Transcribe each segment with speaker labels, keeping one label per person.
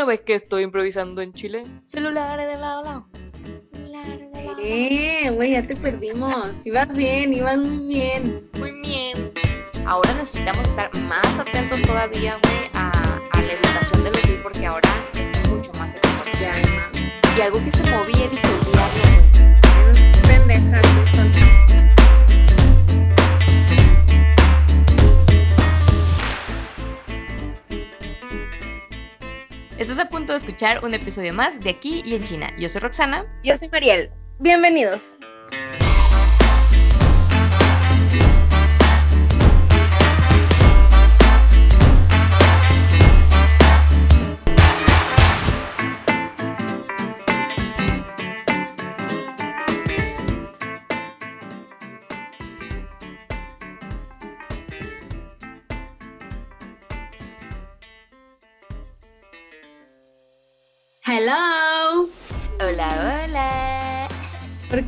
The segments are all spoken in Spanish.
Speaker 1: no ves que estoy improvisando en Chile? Celulares de lado a lado.
Speaker 2: Eh, güey, ya te perdimos. Ibas bien, ibas muy bien.
Speaker 1: Muy bien. Ahora necesitamos estar más atentos todavía, güey, a, a la educación de los hijos porque ahora está mucho más expuesto.
Speaker 2: Ya.
Speaker 1: Y algo que se movía dije diario, güey.
Speaker 2: Pendejas
Speaker 1: Estás a punto de escuchar un episodio más de Aquí y en China. Yo soy Roxana.
Speaker 2: Yo soy Mariel. Bienvenidos.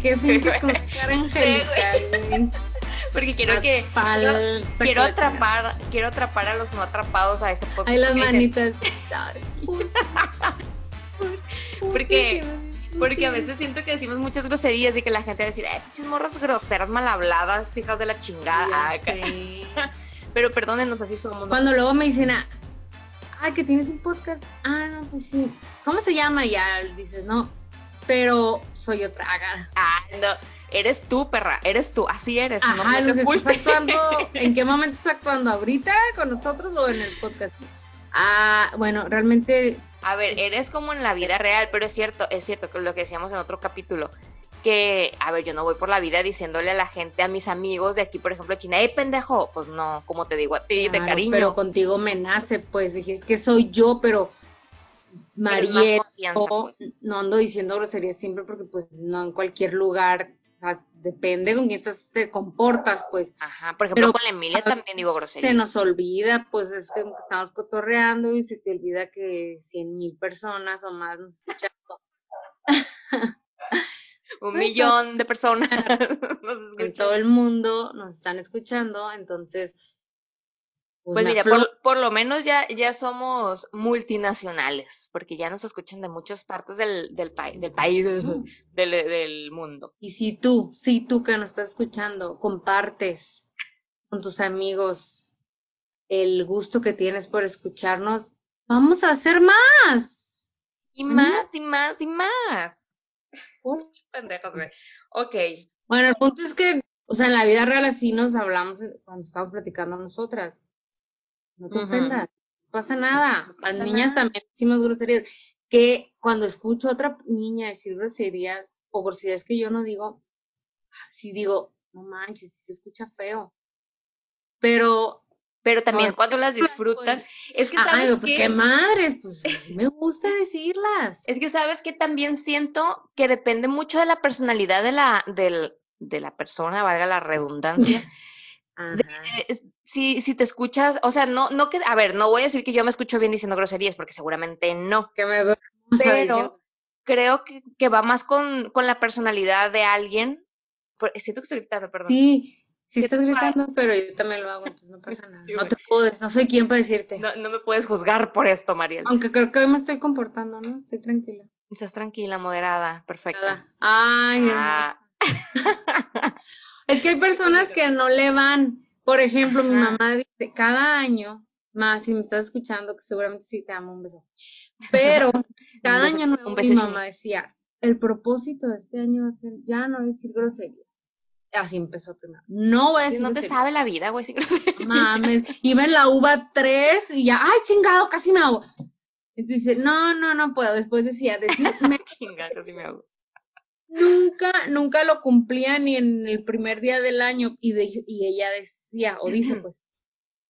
Speaker 2: Qué como si fuera angelical, güey?
Speaker 1: Porque quiero
Speaker 2: Más
Speaker 1: que quiero atrapar, quiero atrapar a los no atrapado a este podcast.
Speaker 2: Ay, las manitas.
Speaker 1: Porque-
Speaker 2: por-
Speaker 1: Porque a veces siento que decimos muchas groserías y que la gente va a decir, ay, pinches morras groseras, mal habladas, hijas de la chingada. Pero perdónenos, así somos. ¿no?
Speaker 2: Cuando luego me dicen, ah, ah, que tienes un podcast. Ah, no, pues sí. ¿Cómo se llama? Ya dices, no. Pero soy otra. Ah,
Speaker 1: no, eres tú, perra, eres tú, así eres.
Speaker 2: Ajá,
Speaker 1: no
Speaker 2: los
Speaker 1: te
Speaker 2: estás actuando. ¿En qué momento estás actuando? ¿Ahorita con nosotros o en el podcast? Ah, bueno, realmente.
Speaker 1: A ver,
Speaker 2: Es-
Speaker 1: eres como en la vida real, pero es cierto, es cierto que lo que decíamos en otro capítulo, que, a ver, yo no voy por la vida diciéndole a la gente, a mis amigos de aquí, por ejemplo, China, ¡eh, pendejo! Pues no, como te digo a ti, de cariño.
Speaker 2: Pero contigo me nace, pues dije, es que soy yo, pero. Yo
Speaker 1: pues.
Speaker 2: no ando diciendo groserías siempre porque, pues, no en cualquier lugar. O sea, depende con quién estás, te comportas, pues.
Speaker 1: Ajá, por ejemplo,
Speaker 2: Pero
Speaker 1: con la Emilia también digo grosería.
Speaker 2: Se nos olvida, pues es como que estamos cotorreando y se te olvida que cien mil personas o más nos escuchan.
Speaker 1: Un
Speaker 2: Pues,
Speaker 1: millón de personas nos
Speaker 2: En todo el mundo nos están escuchando, entonces.
Speaker 1: Pues mira, por, por lo menos ya, ya somos multinacionales, porque ya nos escuchan de muchas partes del, del, pai- del país, del, del mundo.
Speaker 2: Y si tú, si tú que nos estás escuchando, compartes con tus amigos el gusto que tienes por escucharnos, vamos a hacer más.
Speaker 1: Y más, y más, y más. Pendejas, güey. Ok.
Speaker 2: Bueno, el punto es que, o sea, en la vida real así nos hablamos cuando estamos platicando nosotras. No te ofendas, no pasa nada.
Speaker 1: No
Speaker 2: Las
Speaker 1: pasa
Speaker 2: niñas
Speaker 1: nada.
Speaker 2: también decimos groserías. Que cuando escucho a otra niña decir groserías o groserías que yo no digo, sí digo, no manches, sí se escucha feo. Pero,
Speaker 1: Pero también
Speaker 2: Pues,
Speaker 1: cuando las disfrutas, es que sabes
Speaker 2: pues,
Speaker 1: que
Speaker 2: qué madres, pues me gusta decirlas.
Speaker 1: es que sabes que también siento que depende mucho de la personalidad de la, del, de la persona, valga la redundancia. Eh, si, si te escuchas, o sea, no, no que, a ver, no voy a decir que yo me escucho bien diciendo groserías, porque seguramente no.
Speaker 2: Que me
Speaker 1: Pero creo que, que va más con, con la personalidad de alguien. Siento que estoy gritando, perdón.
Speaker 2: Sí, sí
Speaker 1: ¿Qué
Speaker 2: estás gritando, pero yo también lo hago, entonces no pasa nada.
Speaker 1: Sí,
Speaker 2: No te puedo, no soy quien para decirte.
Speaker 1: No, no me puedes juzgar por esto, Mariel.
Speaker 2: Aunque creo que hoy me estoy comportando, ¿no? Estoy tranquila.
Speaker 1: Estás tranquila, moderada, perfecta.
Speaker 2: Ay,
Speaker 1: Ah.
Speaker 2: Es que hay personas que no le van. Por ejemplo, mi mamá dice, cada año, más si me estás escuchando, que seguramente sí te amo, un beso. Pero cada
Speaker 1: beso,
Speaker 2: año nuevo mi
Speaker 1: beso,
Speaker 2: mamá decía, el propósito de este año va a ser ya no decir grosería. Así empezó primero. No voy a decir
Speaker 1: no te sabe la vida, güey, sin grosería.
Speaker 2: Mames, iba en la uva 3 y ya, ay, chingado, casi me hago. Entonces dice, no, no, no puedo. Después decía, decirme,
Speaker 1: Chinga, casi me hago.
Speaker 2: Nunca, nunca lo cumplía ni en el primer día del año. Y, de- y ella decía, o dice pues,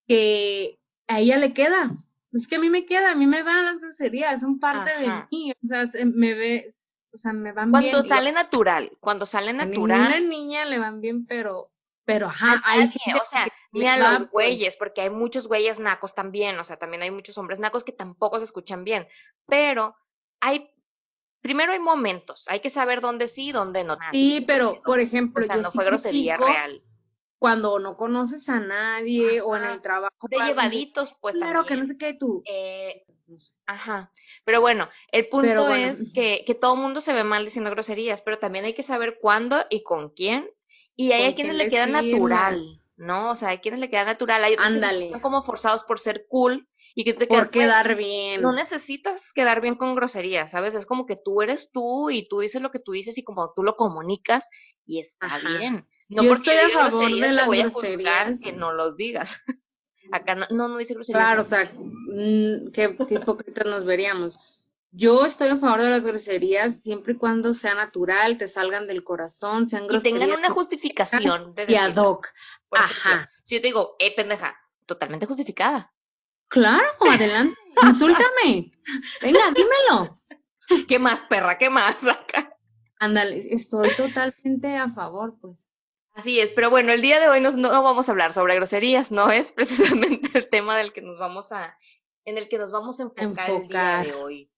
Speaker 2: que a ella le queda. Es que a mí me queda, a mí me van las groserías, son parte
Speaker 1: Ajá.
Speaker 2: de mí. O sea, se- me ve, o sea, me van
Speaker 1: Cuando
Speaker 2: bien.
Speaker 1: sale natural, cuando sale
Speaker 2: a ninguna
Speaker 1: natural.
Speaker 2: niña le van bien, pero, pero ajá,
Speaker 1: a
Speaker 2: hay
Speaker 1: nadie,
Speaker 2: gente
Speaker 1: o sea, ni a los
Speaker 2: pues.
Speaker 1: güeyes, porque hay muchos güeyes nacos también, o sea, también hay muchos hombres nacos que tampoco se escuchan bien, pero hay, primero hay momentos, hay que saber dónde sí y dónde no.
Speaker 2: Sí, pero, por ejemplo,
Speaker 1: o sea,
Speaker 2: yo
Speaker 1: no
Speaker 2: sí
Speaker 1: fue grosería real.
Speaker 2: cuando no conoces a nadie o en el trabajo.
Speaker 1: De llevaditos, pues
Speaker 2: Claro, que no sé qué tú.
Speaker 1: Eh, ajá. Pero bueno, el punto es que, que todo el mundo se ve mal diciendo groserías, pero también hay que saber cuándo y con quién. Y hay a quienes le queda natural, ¿no? O sea, hay quienes le queda natural. Hay otros que están como forzados por ser cool y que tú te
Speaker 2: Por quedar bien.
Speaker 1: No necesitas quedar bien con groserías, ¿sabes? Es como que tú eres tú y tú dices lo que tú dices y como tú lo comunicas y está bien. No
Speaker 2: Yo estoy a favor de las
Speaker 1: voy
Speaker 2: groserías.
Speaker 1: que no los digas. Acá no, no, dice groserías.
Speaker 2: Claro, o sea, mm, qué, qué hipócritas nos veríamos. Yo estoy a favor de las groserías siempre y cuando sea natural, te salgan del corazón, sean groserías.
Speaker 1: Y tengan una justificación
Speaker 2: de y ad hoc.
Speaker 1: Ajá. si yo te digo, eh, pendeja, totalmente justificada.
Speaker 2: Claro, adelante, insúltame. Venga, dímelo.
Speaker 1: ¿Qué más, perra? ¿Qué más acá?
Speaker 2: Ándale, estoy totalmente a favor, pues.
Speaker 1: Así es, pero bueno, el día de hoy nos, no vamos a hablar sobre groserías, no es precisamente el tema del que nos vamos a, en el que nos vamos a enfocar, el día de hoy.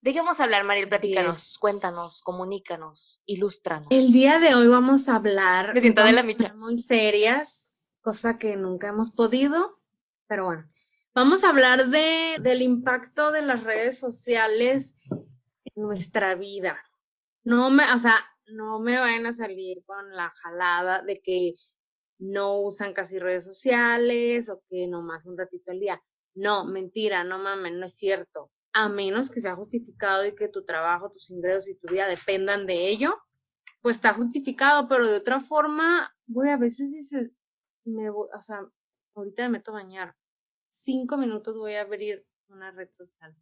Speaker 1: ¿De qué vamos a hablar, Mariel? Platícanos, cuéntanos, comunícanos, ilústranos.
Speaker 2: El día de hoy vamos a hablar.
Speaker 1: Me siento de la micha.
Speaker 2: Muy serias, cosa que nunca hemos podido, pero bueno. Vamos a hablar de, del impacto de las redes sociales en nuestra vida. No me, o sea, no me vayan a salir con la jalada de que no usan casi redes sociales o que nomás un ratito al día. No, mentira, no mames, no es cierto. A menos que sea justificado y que tu trabajo, tus ingresos y tu vida dependan de ello, pues está justificado, pero de otra forma, güey, a veces dices, me voy, o sea, ahorita me meto a bañar. Cinco minutos voy a abrir una red social.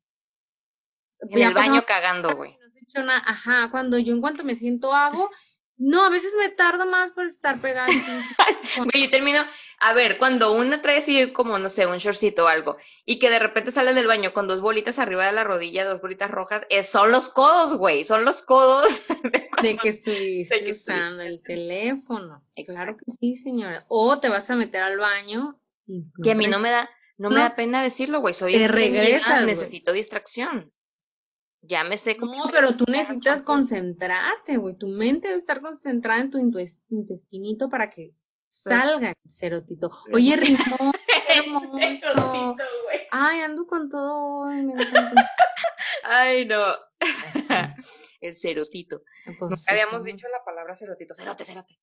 Speaker 1: En el baño cagando, güey.
Speaker 2: Ajá, cuando yo en cuanto me siento hago, no, a veces me tardo más por estar pegada.
Speaker 1: Güey, yo termino, a ver, cuando una trae así como, no sé, un shortcito o algo, y que de repente sale del baño con dos bolitas arriba de la rodilla, dos bolitas rojas, es, son los codos, güey, son los codos.
Speaker 2: De, que estuviste usando el teléfono. Claro que sí, señora. O te vas a meter al baño.
Speaker 1: que a mí no me da, no, me da pena decirlo, güey, soy
Speaker 2: te regresas,
Speaker 1: necesito distracción ya me sé
Speaker 2: cómo. No, pero tú necesitas concentrarte, güey. Tu mente debe estar concentrada en tu intestinito para que salga el cerotito. Oye, Rimón, qué hermoso. Ay, ando con todo.
Speaker 1: Ay, no. el cerotito. Pues, habíamos dicho la palabra cerotito. Cerote, cerote.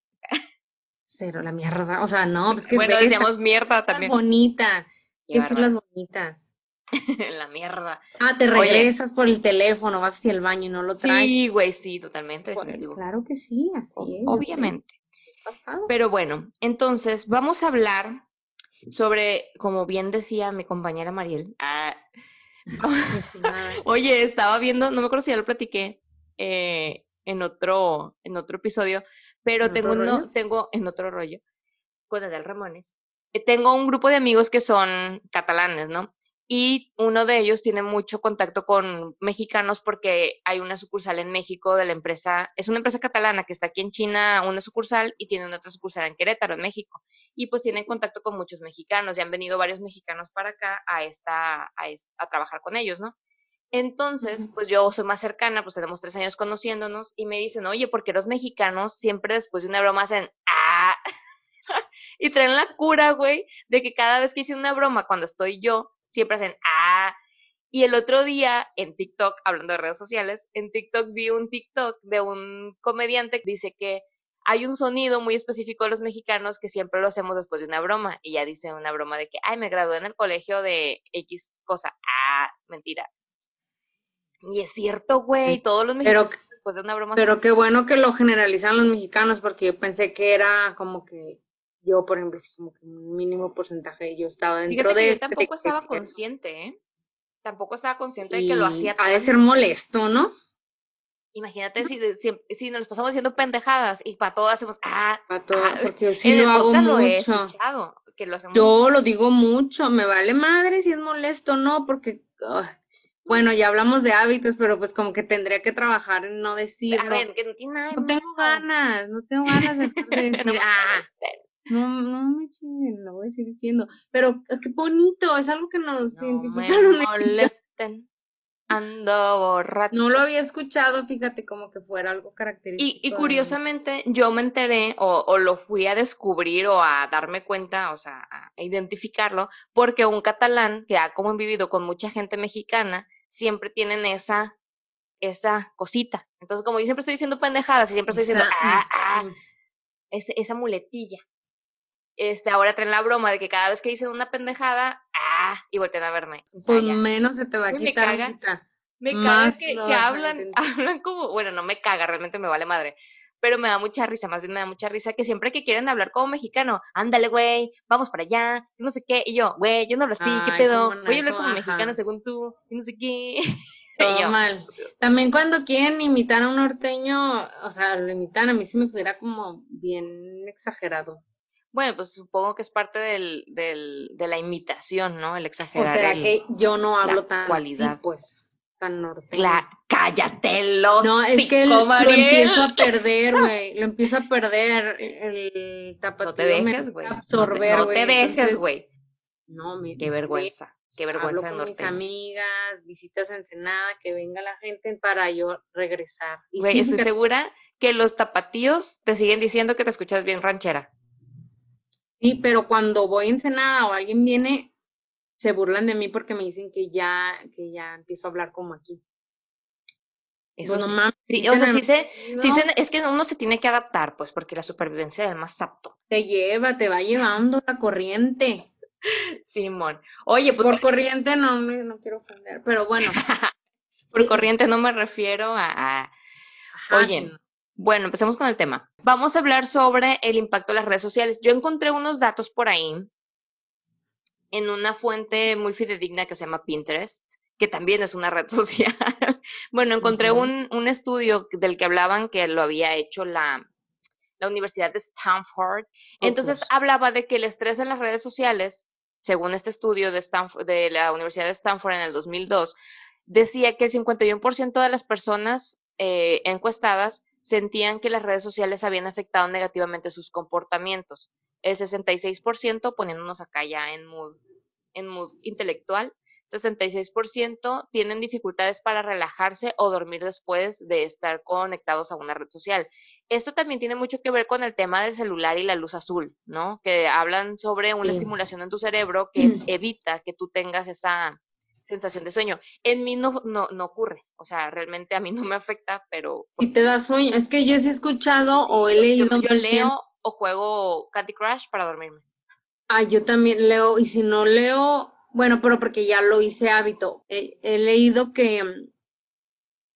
Speaker 2: Cero, la mierda. O sea, no, pues que.
Speaker 1: Bueno, decíamos mierda también.
Speaker 2: Bonita. ¿Qué son las bonitas?
Speaker 1: en la mierda.
Speaker 2: Ah, te regresas por el teléfono, vas hacia el baño y no lo traes.
Speaker 1: Sí, güey, sí, totalmente.
Speaker 2: claro que sí, así es.
Speaker 1: Obviamente. Pero bueno, entonces vamos a hablar sobre, como bien decía mi compañera Mariel. Ah, oye, estaba viendo, no me acuerdo si ya lo platiqué eh, en otro, en otro episodio, pero tengo uno, tengo en otro rollo con Adel Ramones. Tengo un grupo de amigos que son catalanes, ¿no? y uno de ellos tiene mucho contacto con mexicanos porque hay una sucursal en México de la empresa, es una empresa catalana que está aquí en China, una sucursal y tiene una otra sucursal en Querétaro, en México. Y pues tienen contacto con muchos mexicanos y han venido varios mexicanos para acá a, esta, a, a trabajar con ellos, ¿no? Entonces, pues yo soy más cercana, pues tenemos tres años conociéndonos y me dicen, oye, porque los mexicanos siempre después de una broma hacen, ah, y traen la cura, güey, de que cada vez que hice una broma cuando estoy yo, siempre hacen, ah. Y el otro día en TikTok, hablando de redes sociales, en TikTok vi un TikTok de un comediante que dice que hay un sonido muy específico de los mexicanos que siempre lo hacemos después de una broma. Y ya dice una broma de que, ay, me gradué en el colegio de X cosa. Ah, mentira. Y es cierto, güey, todos los mexicanos pero, después de una broma.
Speaker 2: Pero qué bueno que lo generalizan los mexicanos porque yo pensé que era como que yo, por ejemplo, como que un mínimo porcentaje yo estaba dentro de
Speaker 1: que yo tampoco estaba consciente, ¿eh? Tampoco estaba consciente de que lo hacía.
Speaker 2: Ha de ser molesto, ¿no?
Speaker 1: Imagínate si, si, si, nos pasamos haciendo pendejadas y para todo hacemos ah,
Speaker 2: para todo, ah, porque si lo hago mucho.
Speaker 1: que lo hacemos
Speaker 2: yo lo digo mucho, me vale madre si es molesto o no, porque bueno, ya hablamos de hábitos, pero pues como que tendría que trabajar en no decirlo.
Speaker 1: A ver, que no tiene nada.
Speaker 2: No tengo ganas, no tengo ganas de, decir, ah, no, no me chinguen, lo voy a seguir diciendo. Pero qué bonito, es algo que nos
Speaker 1: no Me molesten. ando borracho.
Speaker 2: No lo había escuchado, fíjate, como que fuera algo característico.
Speaker 1: Y, curiosamente, yo me enteré o, o, lo fui a descubrir o a darme cuenta, o sea, a identificarlo, porque un catalán que ha como vivido con mucha gente mexicana, siempre tienen esa, esa cosita. Entonces, como yo siempre estoy diciendo pendejadas y siempre estoy diciendo, ah, ah, esa muletilla. Este, ahora traen la broma de que cada vez que dicen una pendejada, ah, y voltean a verme.
Speaker 2: pues menos se te va a quitar.
Speaker 1: Me caga, me caga que, que hablan, hablan como, bueno, no me caga, realmente me vale madre. Pero me da mucha risa, más bien me da mucha risa que siempre que quieren hablar como mexicano, ándale, güey, vamos para allá, no sé qué. Y yo, güey, yo no hablo así, ¿qué pedo? Voy a hablar como mexicano según tú, y no sé qué.
Speaker 2: Todo mal. También cuando quieren imitar a un norteño, o sea, lo imitan, a mí sí me fuera como bien exagerado.
Speaker 1: Bueno, pues supongo que es parte del, del, de la imitación, ¿no? El exagerar.
Speaker 2: O será que yo no hablo tan cualidad. pues, tan norteño.
Speaker 1: cállate, los
Speaker 2: No, es que lo empiezo a perder, güey. Lo empiezo a perder. El tapatío
Speaker 1: no te dejes, güey.
Speaker 2: Absorber,
Speaker 1: No te, dejes, güey.
Speaker 2: No,
Speaker 1: mi, Qué vergüenza. Qué vergüenza
Speaker 2: Hablo con mis amigas, visitas a Ensenada, que venga la gente para yo regresar.
Speaker 1: Güey, estoy segura que los tapatíos te siguen diciendo que te escuchas bien ranchera.
Speaker 2: Sí, pero cuando voy a Ensenada o alguien viene, se burlan de mí porque me dicen que ya, que ya empiezo a hablar como aquí.
Speaker 1: Eso no mames. Sí, o sea, sí se, sí se, es que uno se tiene que adaptar, pues, porque la supervivencia del más apto.
Speaker 2: Te lleva, te va llevando la corriente.
Speaker 1: Simón. Oye,
Speaker 2: pues. Por corriente no, no quiero ofender, pero bueno.
Speaker 1: Por corriente no me refiero a. Oye, bueno, empecemos con el tema. Vamos a hablar sobre el impacto de las redes sociales. Yo encontré unos datos por ahí en una fuente muy fidedigna que se llama Pinterest, que también es una red social. bueno, encontré un, un, estudio del que hablaban que lo había hecho la, la Universidad de Stanford. Entonces hablaba de que el estrés en las redes sociales, según este estudio de, Stanford, de la Universidad de Stanford en el 2002, decía que el 51% de las personas eh, encuestadas sentían que las redes sociales habían afectado negativamente sus comportamientos. El 66%, poniéndonos acá ya en mood, en mood intelectual, 66% tienen dificultades para relajarse o dormir después de estar conectados a una red social. Esto también tiene mucho que ver con el tema del celular y la luz azul, ¿no? Que hablan sobre una estimulación en tu cerebro que mm. evita que tú tengas esa, sensación de sueño. En mí no, no, no ocurre, o sea, realmente a mí no me afecta, pero...
Speaker 2: Si te da sueño, es que yo he escuchado o he leído...
Speaker 1: Yo, leo o juego Candy Crush para dormirme.
Speaker 2: Ah, yo también leo, y si no leo, bueno, pero porque ya lo hice hábito, he, leído que,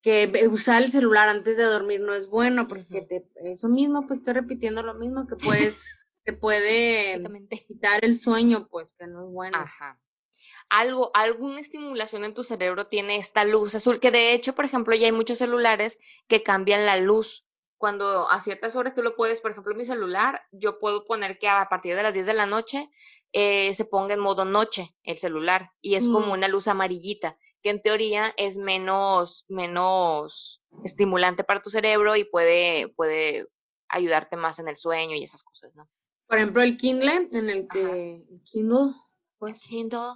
Speaker 2: que usar el celular antes de dormir no es bueno, porque te, eso mismo, pues estoy repitiendo lo mismo, que puedes, te puede quitar el sueño, pues que no es bueno.
Speaker 1: Ajá algo, alguna estimulación en tu cerebro tiene esta luz azul, que de hecho, por ejemplo, ya hay muchos celulares que cambian la luz. Cuando a ciertas horas tú lo puedes, por ejemplo, mi celular, yo puedo poner que a partir de las 10 de la noche eh, se ponga en modo noche el celular y es como mm. una luz amarillita, que en teoría es menos, menos estimulante para tu cerebro y puede, puede ayudarte más en el sueño y esas cosas, ¿no?
Speaker 2: Por ejemplo, el Kindle, en el que Kindle,
Speaker 1: pues Kindle,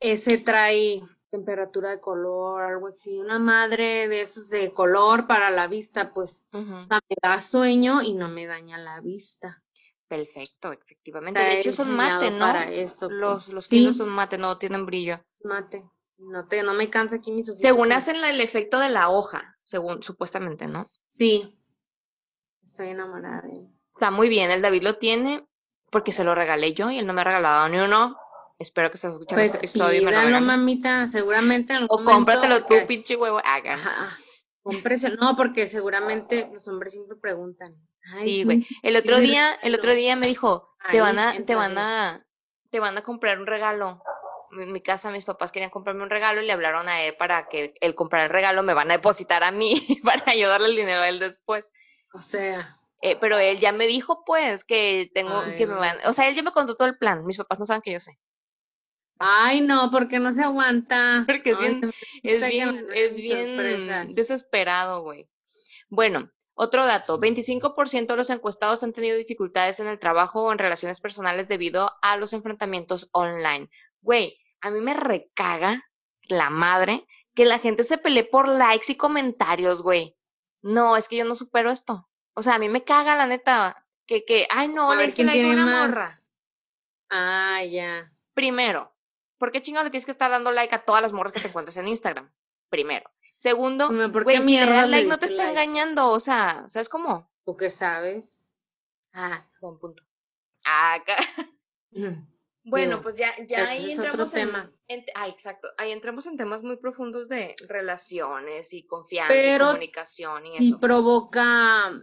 Speaker 2: ese trae temperatura de color, algo así, una madre de esos de color para la vista, pues me da sueño y no me daña la vista.
Speaker 1: Perfecto, efectivamente. de hecho son mate, ¿no? los pues. los sí. son mate, no tienen brillo.
Speaker 2: Mate. No te no me cansa aquí mis
Speaker 1: ojos. Según hacen el efecto de la hoja, según supuestamente, ¿no?
Speaker 2: Sí. Estoy enamorada de él.
Speaker 1: Está muy bien, el David lo tiene porque se lo regalé yo y él no me ha regalado ni uno. Espero que estés escuchando
Speaker 2: este
Speaker 1: pues episodio.
Speaker 2: Pídalo, mamita, seguramente.
Speaker 1: o cómpratelo tú, pinche huevo. Hagan.
Speaker 2: Cómprese. No, porque seguramente los hombres siempre preguntan.
Speaker 1: sí, güey. El otro día, el otro día me dijo, te van a, te van a, te van a comprar un regalo. En mi casa mis papás querían comprarme un regalo y le hablaron a él para que él comprara el regalo, me van a depositar a mí para ayudarle el dinero a él después.
Speaker 2: O sea.
Speaker 1: Eh, pero él ya me dijo, pues, que tengo, que me van, o sea, él ya me contó todo el plan. Mis papás no saben que yo sé.
Speaker 2: Ay, no, porque no se aguanta.
Speaker 1: Porque es bien, es bien, es bien desesperado, güey. Bueno, otro dato, 25% de los encuestados han tenido dificultades en el trabajo o en relaciones personales debido a los enfrentamientos online. Güey, a mí me recaga la madre que la gente se pelee por likes y comentarios, güey. No, es que yo no supero esto. O sea, a mí me caga la neta que, que, ay no, le hice like a una morra.
Speaker 2: Ah, ya.
Speaker 1: Primero, ¿por qué chingado le tienes que estar dando like a todas las morras que te encuentres en Instagram? Primero. Segundo, güey, si le das like no te está engañando, o sea, ¿sabes cómo?
Speaker 2: ¿Tú qué sabes?
Speaker 1: Ah, buen punto. Acá. Bueno, pues ya, ya ahí entramos en, tema. ah, exacto, ahí entramos en temas muy profundos de relaciones y confianza y comunicación y
Speaker 2: sí provoca,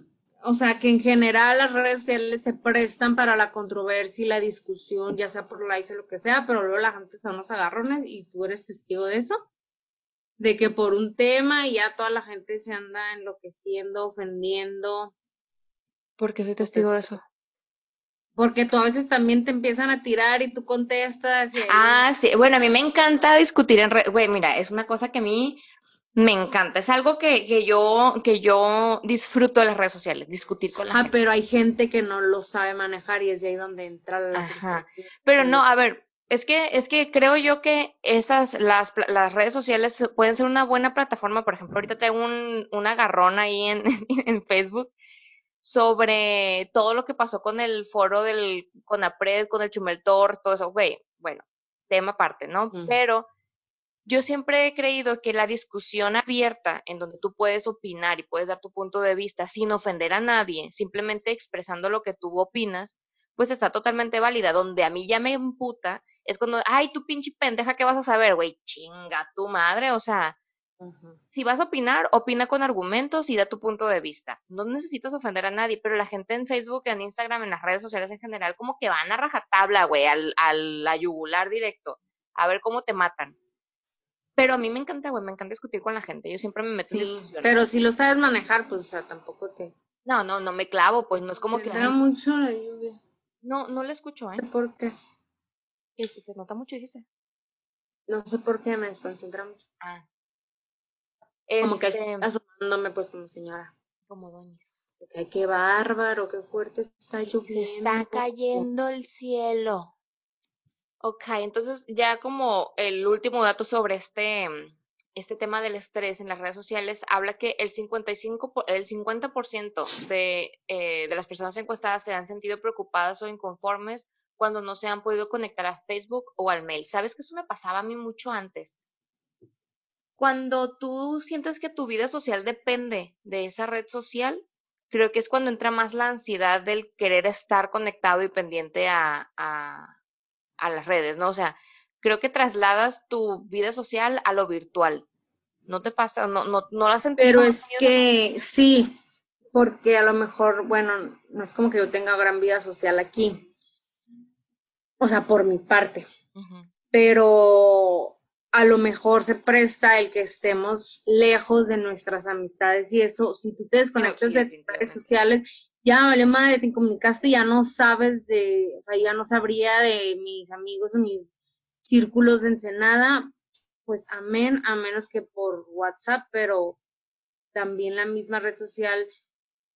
Speaker 2: o sea, que en general las redes sociales se prestan para la controversia y la discusión, ya sea por likes o lo que sea, pero luego la gente son unos agarrones y tú eres testigo de eso, de que por un tema y ya toda la gente se anda enloqueciendo, ofendiendo.
Speaker 1: ¿Por qué soy testigo de eso?
Speaker 2: Porque tú a veces también te empiezan a tirar y tú contestas. Y
Speaker 1: Ah, sí. Bueno, a mí me encanta discutir en redes. Güey, mira, es una cosa que a mí me encanta. Es algo que, que yo, que yo disfruto de las redes sociales, discutir con la
Speaker 2: ah, pero hay gente que no lo sabe manejar y es de ahí donde entra la.
Speaker 1: Ajá. Pero no, a ver, es que, es que creo yo que estas, las, las redes sociales pueden ser una buena plataforma. Por ejemplo, ahorita tengo un, un agarrón ahí en, en Facebook sobre todo lo que pasó con el foro del CONAPRED, con el Chumeltor, todo eso, güey, bueno, tema aparte, ¿no? Pero yo siempre he creído que la discusión abierta, en donde tú puedes opinar y puedes dar tu punto de vista sin ofender a nadie, simplemente expresando lo que tú opinas, pues está totalmente válida. Donde a mí ya me emputa es cuando, ay, tú pinche pendeja, ¿qué vas a saber, güey? Chinga tu madre, o sea, si vas a opinar, opina con argumentos y da tu punto de vista. No necesitas ofender a nadie, pero la gente en Facebook, en Instagram, en las redes sociales en general, como que van a rajatabla, güey, al, al a yugular directo, a ver cómo te matan. Pero a mí me encanta, güey, me encanta discutir con la gente. Yo siempre me meto en discusiones.
Speaker 2: Pero si lo sabes manejar, pues, o sea, tampoco te.
Speaker 1: No, no, no me clavo, pues no es como
Speaker 2: que.
Speaker 1: Se
Speaker 2: mucho la lluvia.
Speaker 1: No, no la escucho, ¿eh?
Speaker 2: ¿Por qué?
Speaker 1: ¿Qué Se nota mucho, dijiste.
Speaker 2: No sé por qué me desconcentra mucho.
Speaker 1: Ah.
Speaker 2: Como que este, asomándome pues como señora.
Speaker 1: Como doñis.
Speaker 2: Ay, qué bárbaro, qué fuerte está lloviendo.
Speaker 1: Se está cayendo el cielo. Ok, entonces ya como el último dato sobre este, este tema del estrés en las redes sociales, habla que el 55, el 50% de, eh, de las personas encuestadas se han sentido preocupadas o inconformes cuando no se han podido conectar a Facebook o al mail. ¿Sabes que eso me pasaba a mí mucho antes? Cuando tú sientes que tu vida social depende de esa red social, creo que es cuando entra más la ansiedad del querer estar conectado y pendiente a, a, a las redes, ¿no? O sea, creo que trasladas tu vida social a lo virtual. ¿No te pasa? ¿No, no, no la sentido?
Speaker 2: Pero es que sí, porque a lo mejor, bueno, no es como que yo tenga gran vida social aquí. O sea, por mi parte. Pero a lo mejor se presta el que estemos lejos de nuestras amistades y eso, si tú te desconectas de tus redes sociales, ya vale madre, te incomunicaste, ya no sabes de, o sea, ya no sabría de mis amigos o mis círculos de Ensenada, pues amén, a menos que por WhatsApp, pero también la misma red social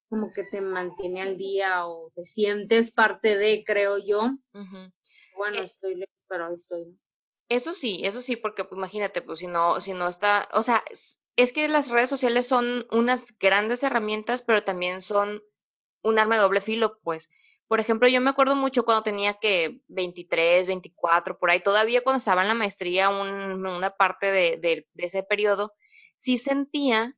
Speaker 2: como que te mantiene al día o te sientes parte de, creo yo. Bueno, eh estoy lejos, pero estoy.
Speaker 1: Eso sí, eso sí, porque pues, imagínate, pues si no, si no está, o sea, es, que las redes sociales son unas grandes herramientas, pero también son un arma doble filo, pues. Por ejemplo, yo me acuerdo mucho cuando tenía que 23, 24, por ahí, todavía cuando estaba en la maestría, un, una parte de, de, de ese periodo, sí sentía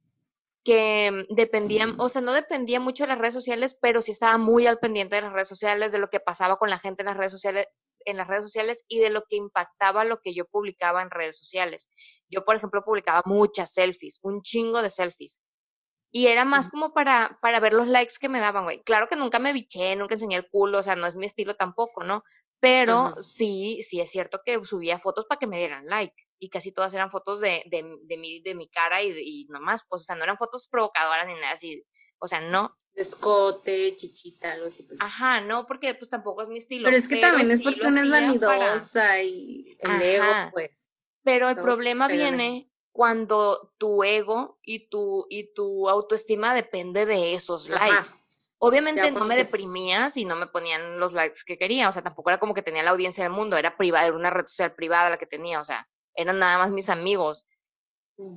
Speaker 1: que dependía, o sea, no dependía mucho de las redes sociales, pero sí estaba muy al pendiente de las redes sociales, de lo que pasaba con la gente en las redes sociales, en las redes sociales y de lo que impactaba lo que yo publicaba en redes sociales. Yo, por ejemplo, publicaba muchas selfies, un chingo de selfies. Y era más como para, para ver los likes que me daban, güey. Claro que nunca me biché, nunca enseñé el culo, o sea, no es mi estilo tampoco, ¿no? Pero sí, sí es cierto que subía fotos para que me dieran like. Y casi todas eran fotos de, de, de, mi, de mi cara y, y nomás, pues, o sea, no eran fotos provocadoras ni nada así. O sea, no,
Speaker 2: escote, chichita, algo así. Pues.
Speaker 1: Ajá, no, porque pues tampoco es mi estilo.
Speaker 2: Pero es que también es porque una es vanidosa y el ego, pues.
Speaker 1: Pero el problema viene cuando tu ego y tu, y tu autoestima depende de esos likes. Obviamente no me deprimía si no me ponían los likes que quería, o sea, tampoco era como que tenía la audiencia del mundo, era privada, era una red social privada la que tenía, o sea, eran nada más mis amigos.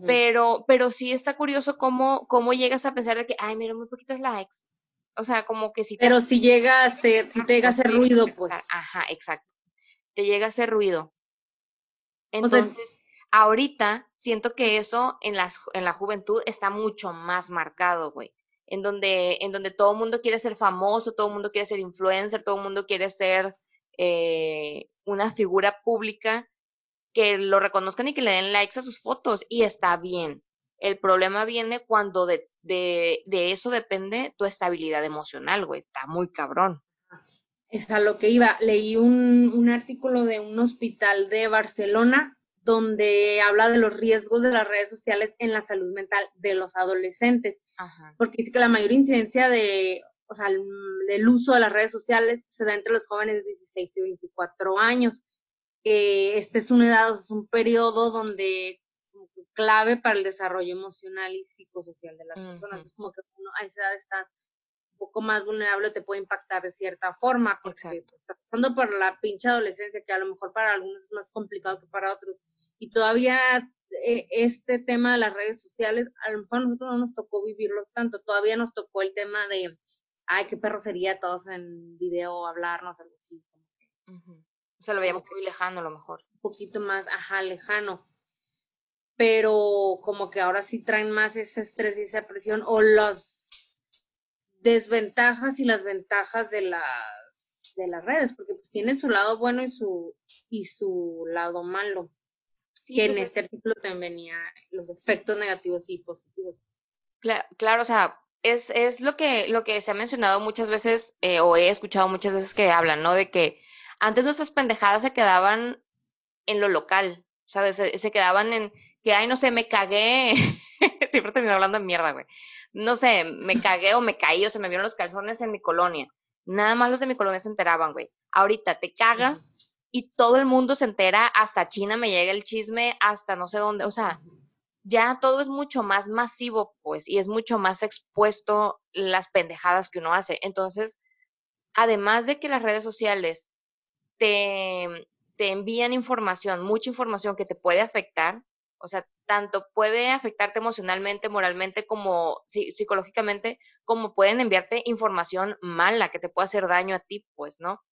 Speaker 1: Pero, pero sí está curioso cómo, cómo llegas a pensar de que, ay, mira, muy poquitos likes. O sea, como que si
Speaker 2: Pero si llega a ser, si te llega a hacer ruido, pues.
Speaker 1: Ajá, exacto. Te llega a hacer ruido. Entonces, ahorita siento que eso en, en la juventud está mucho más marcado, güey. En donde, en donde todo el mundo quiere ser famoso, todo el mundo quiere ser influencer, todo el mundo quiere ser eh, una figura pública que lo reconozcan y que le den likes a sus fotos y está bien. El problema viene cuando de, de, de eso depende tu estabilidad emocional, güey. Está muy cabrón.
Speaker 2: Es a lo que iba. Leí un, un artículo de un hospital de Barcelona donde habla de los riesgos de las redes sociales en la salud mental de los adolescentes. Porque dice que la mayor incidencia de, o sea, el, del uso de las redes sociales se da entre los jóvenes de 16 y 24 años este es una edad, es un periodo donde clave para el desarrollo emocional y psicosocial de las personas. Es como que uno a esa edad estás poco más vulnerable, te puede impactar de cierta forma, porque está pasando por la pinche adolescencia, que a lo mejor para algunos es más complicado que para otros. Y todavía eh, este tema de las redes sociales, a lo mejor a nosotros no nos tocó vivirlo tanto, todavía nos tocó el tema de, ay, qué perro sería todos en video hablarnos, algo así.
Speaker 1: O sea, lo veíamos muy lejano a lo mejor.
Speaker 2: Un poquito más, ajá, lejano. Pero como que ahora sí traen más ese estrés y esa presión o las desventajas y las ventajas de las de las redes, porque pues tiene su lado bueno y su y su lado malo. Sí, que en pues, este artículo también venía los efectos negativos y positivos.
Speaker 1: Claro, claro o sea, es, es lo que lo que se ha mencionado muchas veces eh, o he escuchado muchas veces que hablan, ¿no? De que antes nuestras pendejadas se quedaban en lo local, ¿sabes? Se, quedaban en que, ay, no sé, me cagué. Siempre termino hablando de mierda, güey. No sé, me cagué o me caí o se me vieron los calzones en mi colonia. Nada más los de mi colonia se enteraban, güey. Ahorita te cagas y todo el mundo se entera, hasta China me llega el chisme, hasta no sé dónde, o sea, ya todo es mucho más masivo, pues, y es mucho más expuesto las pendejadas que uno hace. Entonces, además de que las redes sociales te, te envían información, mucha información que te puede afectar, o sea, tanto puede afectarte emocionalmente, moralmente, como psicológicamente, como pueden enviarte información mala que te puede hacer daño a ti, pues, ¿no?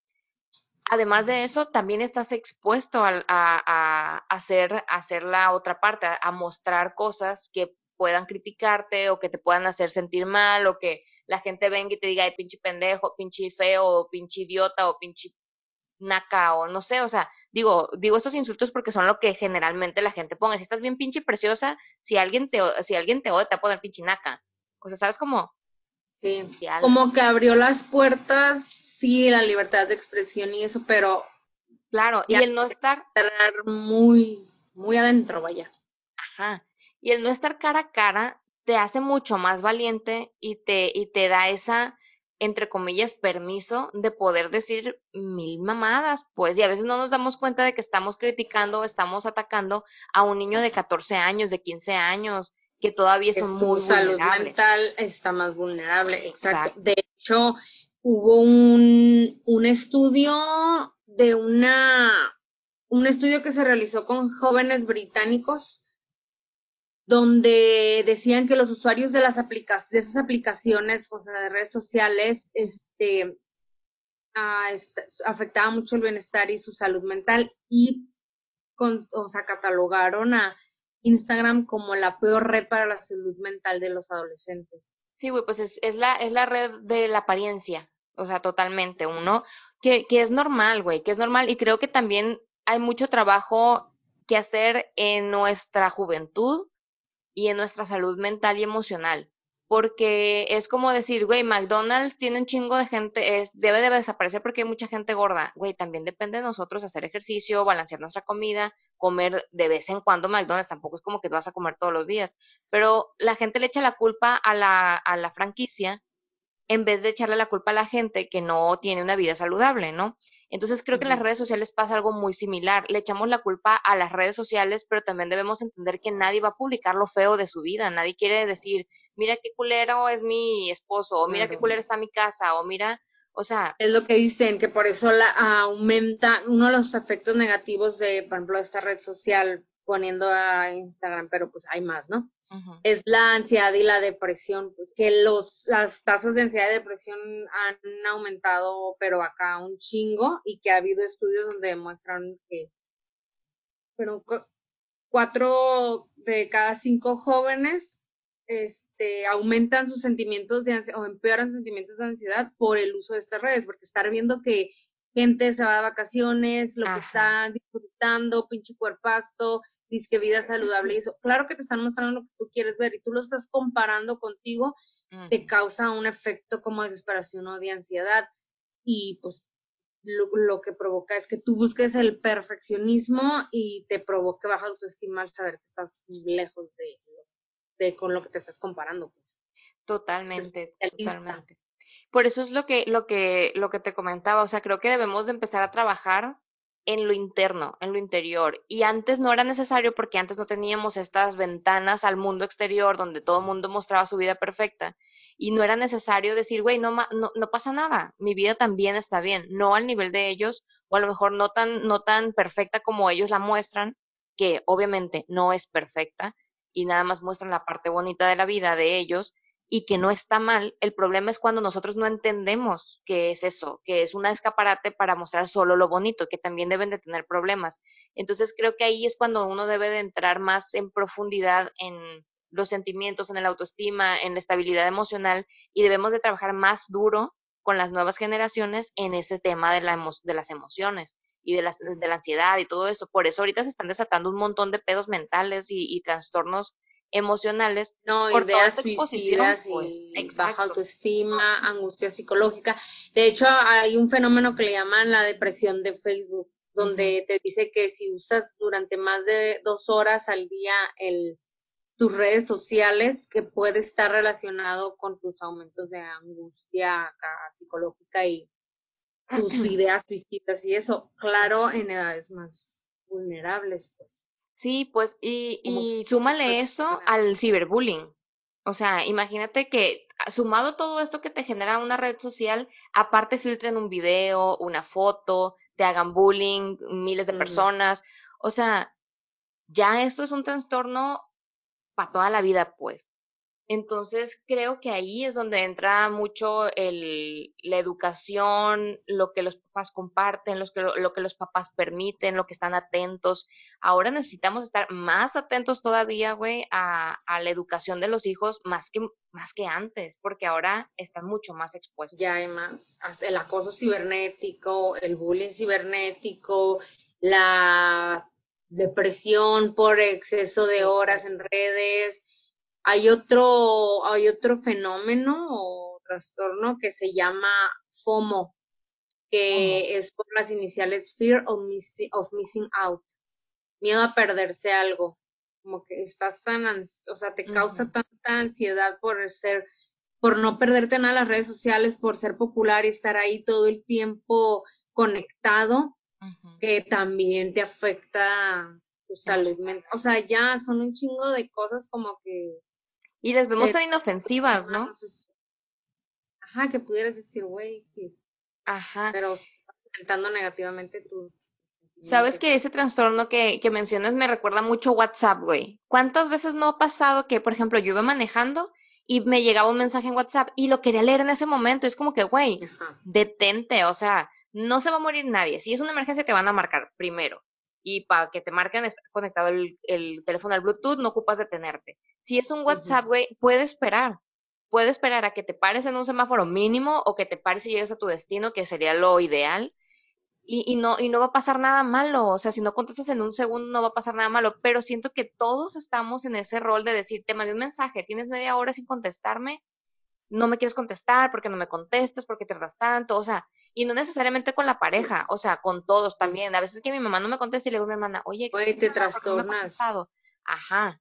Speaker 1: Además de eso, también estás expuesto a, a, hacer, a hacer la otra parte, a, mostrar cosas que puedan criticarte o que te puedan hacer sentir mal o que la gente venga y te diga, ay, pinche pendejo, pinche feo, o pinche idiota o pinche naca o no sé, o sea, digo, digo estos insultos porque son lo que generalmente la gente pone. Si estás bien pinche preciosa, si alguien te, si alguien te odia, te va a poner pinche naca. O sea, ¿sabes cómo?
Speaker 2: Sí, como que abrió las puertas, sí, la libertad de expresión y eso, pero...
Speaker 1: Claro, y el no estar...
Speaker 2: Muy, muy adentro, vaya.
Speaker 1: Ajá. Y el no estar cara a cara te hace mucho más valiente y te, y te da esa entre comillas, permiso de poder decir mil mamadas, pues, y a veces no nos damos cuenta de que estamos criticando, estamos atacando a un niño de 14 años, de 15 años, que todavía son muy
Speaker 2: su salud mental está más vulnerable, exacto. De hecho, hubo un, un estudio de una, un estudio que se realizó con jóvenes británicos donde decían que los usuarios de las aplicaciones, de esas aplicaciones, o sea, de redes sociales, este, ah, afectaba mucho el bienestar y su salud mental y, con, o sea, catalogaron a Instagram como la peor red para la salud mental de los adolescentes.
Speaker 1: Sí, güey, pues es, es, la, es la red de la apariencia, o sea, totalmente, uno, que, que es normal, güey, que es normal y creo que también hay mucho trabajo que hacer en nuestra juventud y en nuestra salud mental y emocional. Porque es como decir, güey, McDonald's tiene un chingo de gente, es, debe de desaparecer porque hay mucha gente gorda. Güey, también depende de nosotros hacer ejercicio, balancear nuestra comida, comer de vez en cuando McDonald's, tampoco es como que vas a comer todos los días. Pero la gente le echa la culpa a la, a la franquicia en vez de echarle la culpa a la gente que no tiene una vida saludable, ¿no? Entonces creo que en las redes sociales pasa algo muy similar. Le echamos la culpa a las redes sociales, pero también debemos entender que nadie va a publicar lo feo de su vida. Nadie quiere decir, mira qué culero es mi esposo, o mira qué culero está mi casa, o mira, o sea.
Speaker 2: Es lo que dicen, que por eso la, aumenta uno de los efectos negativos de, por ejemplo, esta red social poniendo a Instagram, pero pues hay más, ¿no? Es la ansiedad y la depresión, pues que los, las tasas de ansiedad y depresión han aumentado, pero acá un chingo, y que ha habido estudios donde demuestran que pero cuatro de cada cinco jóvenes este, aumentan sus sentimientos de ansiedad o empeoran sus sentimientos de ansiedad por el uso de estas redes, porque estar viendo que gente se va de vacaciones, lo que está disfrutando, pinche cuerpazo, dice que vida saludable y eso, claro que te están mostrando lo que tú quieres ver y tú lo estás comparando contigo, te causa un efecto como desesperación o de ansiedad. Y pues lo, que provoca es que tú busques el perfeccionismo y te provoque baja autoestima al saber que estás lejos de, de con lo que te estás comparando, pues.
Speaker 1: Totalmente, totalmente. Por eso es lo que, lo que, lo que te comentaba, o sea, creo que debemos de empezar a trabajar en lo interno, en lo interior. Y antes no era necesario porque antes no teníamos estas ventanas al mundo exterior donde todo el mundo mostraba su vida perfecta y no era necesario decir, güey, no, no, no pasa nada, mi vida también está bien, no al nivel de ellos, o a lo mejor no tan, no tan perfecta como ellos la muestran, que obviamente no es perfecta, y nada más muestran la parte bonita de la vida de ellos, y que no está mal. El problema es cuando nosotros no entendemos qué es eso, que es una escaparate para mostrar solo lo bonito, que también deben de tener problemas. Entonces creo que ahí es cuando uno debe de entrar más en profundidad en los sentimientos, en la autoestima, en la estabilidad emocional y debemos de trabajar más duro con las nuevas generaciones en ese tema de, la de las emociones y de, las, la ansiedad y todo eso. Por eso ahorita se están desatando un montón de pedos mentales y, trastornos emocionales
Speaker 2: no, por toda esta exposición, pues, baja autoestima, angustia psicológica. De hecho, hay un fenómeno que le llaman la depresión de Facebook, donde te dice que si usas durante más de dos horas al día el tus redes sociales que puede estar relacionado con tus aumentos de angustia psicológica y tus ideas suicidas y eso, claro, en edades más vulnerables, pues.
Speaker 1: Sí, pues, y, y súmale eso al ciberbullying. O sea, imagínate que sumado todo esto que te genera una red social, aparte filtren un video, una foto, te hagan bullying, miles de personas. O sea, ya esto es un trastorno para toda la vida, pues. Entonces creo que ahí es donde entra mucho el, la educación, lo que los papás comparten, los que, lo, que los papás permiten, lo que están atentos. Ahora necesitamos estar más atentos todavía, güey, a, a, la educación de los hijos más que, más que antes, porque ahora están mucho más expuestos.
Speaker 2: Ya hay más. El acoso cibernético, el bullying cibernético, la depresión por exceso de horas en redes. Hay otro, hay otro fenómeno o trastorno que se llama FOMO, que es por las iniciales Fear of, Missing Out, miedo a perderse algo, como que estás tan, o sea, te causa tanta ansiedad por ser, por no perderte nada en las redes sociales, por ser popular y estar ahí todo el tiempo conectado, que también te afecta tu salud mental. O sea, ya son un chingo de cosas como que...
Speaker 1: Y les vemos tan inofensivas, ¿no?
Speaker 2: Ajá, que pudieras decir, güey,
Speaker 1: Ajá.
Speaker 2: Pero estás afectando negativamente tu...
Speaker 1: Sabes que ese trastorno que, que mencionas me recuerda mucho WhatsApp, güey. ¿Cuántas veces no ha pasado que, por ejemplo, yo iba manejando y me llegaba un mensaje en WhatsApp y lo quería leer en ese momento? Es como que, güey, detente, o sea, no se va a morir nadie. Si es una emergencia, te van a marcar primero. Y para que te marquen, está conectado el, teléfono al Bluetooth, no ocupas detenerte. Si es un WhatsApp, güey, puede esperar. Puede esperar a que te pares en un semáforo mínimo o que te pares y llegues a tu destino, que sería lo ideal. Y, y, no, y no va a pasar nada malo. O sea, si no contestas en un segundo, no va a pasar nada malo. Pero siento que todos estamos en ese rol de decir, te mandé un mensaje, tienes media hora sin contestarme, no me quieres contestar, porque no me contestas, porque tardas tanto, o sea, y no necesariamente con la pareja, o sea, con todos también. A veces que mi mamá no me contesta y le digo a mi hermana, oye,
Speaker 2: ¿qué te trastornas.
Speaker 1: Ajá.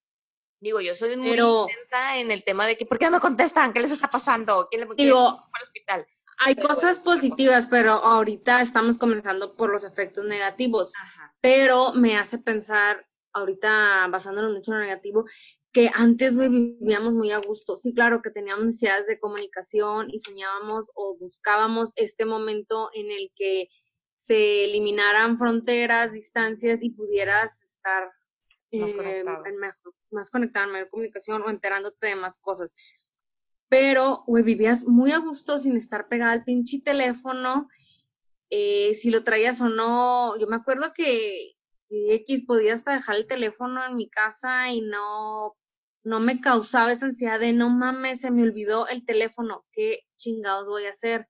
Speaker 1: Digo, yo soy muy intensa en el tema de que, ¿por qué no me contestan? ¿Qué les está pasando? ¿Quién le
Speaker 2: digo, al hospital? Hay cosas positivas, pero ahorita estamos comenzando por los efectos negativos. Ajá. Pero me hace pensar, ahorita basándonos mucho en lo negativo, que antes vivíamos muy a gusto. Sí, claro que teníamos necesidades de comunicación y soñábamos o buscábamos este momento en el que se eliminaran fronteras, distancias y pudieras estar más, conectado. mejor, más conectado, en mejor comunicación o enterándote de más cosas. Pero, güey, vivías muy a gusto sin estar pegada al pinche teléfono. Eh, si lo traías o no, yo me acuerdo que X podía hasta dejar el teléfono en mi casa y no, no me causaba esa ansiedad de no mames, se me olvidó el teléfono, ¿qué chingados voy a hacer?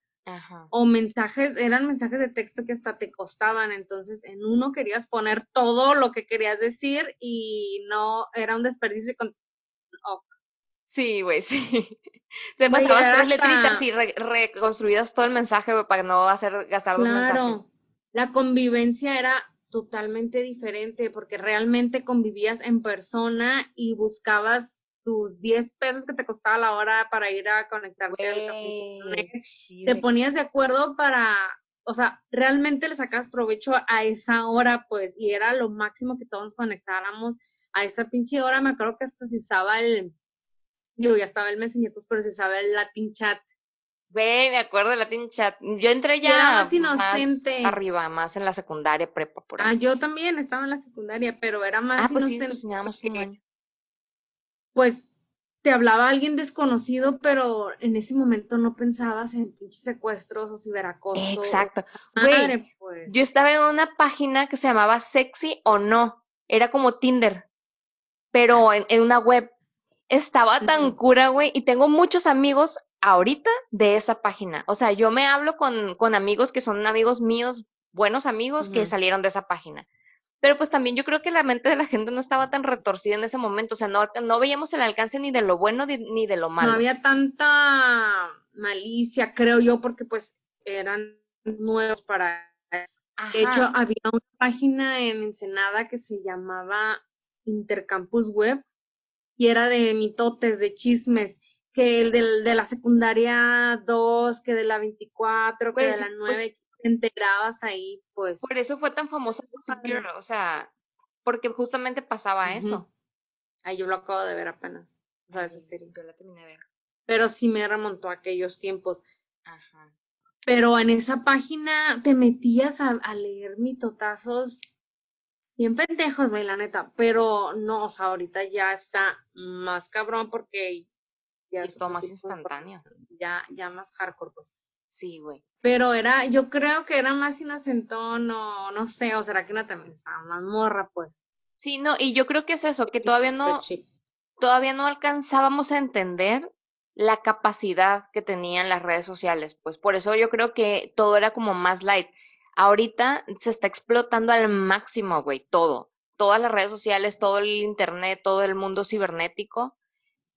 Speaker 2: O mensajes, eran mensajes de texto que hasta te costaban, entonces en uno querías poner todo lo que querías decir y no era un desperdicio con...
Speaker 1: Sí, güey, sí. Se pasabas tres letritas y reconstruías todo el mensaje, para no hacer gastar los mensajes.
Speaker 2: La convivencia era totalmente diferente porque realmente convivías en persona y buscabas tus 10 pesos que te costaba la hora para ir a conectarte al café. te ponías de acuerdo para, o sea, realmente le sacabas provecho a esa hora, pues, y era lo máximo que todos nos conectáramos a esa pinche hora. Me acuerdo que hasta se usaba el, digo, ya estaba el Messenger, pues, pero se usaba el Latin Chat.
Speaker 1: Ve, me acuerdo del Latin Chat. Yo entré ya más, inocente. arriba, más en la secundaria, prepa, por
Speaker 2: ahí. Ah, yo también estaba en la secundaria, pero era más
Speaker 1: ah, pues inocente. Sí, nos un año
Speaker 2: pues te hablaba alguien desconocido, pero en ese momento no pensabas en pinches secuestros o ciberacoso.
Speaker 1: Exacto. Güey, pues. Yo estaba en una página que se llamaba Sexy o No. Era como Tinder, pero en, una web. Estaba tan cura, güey, y tengo muchos amigos ahorita de esa página. O sea, yo me hablo con, con amigos que son amigos míos, buenos amigos, que salieron de esa página. Pero pues también yo creo que la mente de la gente no estaba tan retorcida en ese momento, o sea, no, no veíamos el alcance ni de lo bueno ni de lo malo.
Speaker 2: No había tanta malicia, creo yo, porque pues eran nuevos para... De hecho, había una página en Ensenada que se llamaba Intercampus Web y era de mitotes, de chismes, que el del, de la secundaria 2, que de la 24, que de pues, la 9, pues enterabas ahí, pues.
Speaker 1: Por eso fue tan famoso o sea, porque justamente pasaba eso.
Speaker 2: Ay, yo lo acabo de ver apenas. O sea, esa
Speaker 1: serie. Yo la terminé de ver.
Speaker 2: Pero sí me remontó a aquellos tiempos. Ajá. Pero en esa página te metías a, a leer mitotazos bien pendejos, güey, la neta. Pero no, o sea, ahorita ya está más cabrón porque
Speaker 1: ya es todo más instantáneo.
Speaker 2: Ya, ya más hardcore, pues.
Speaker 1: Sí, güey.
Speaker 2: Pero era, yo creo que era más inocentón o no sé, o será que no también estaba más morra, pues.
Speaker 1: Sí, no, y yo creo que es eso, que todavía no, todavía no alcanzábamos a entender la capacidad que tenían las redes sociales, pues por eso yo creo que todo era como más light. Ahorita se está explotando al máximo, güey, todo. Todas las redes sociales, todo el internet, todo el mundo cibernético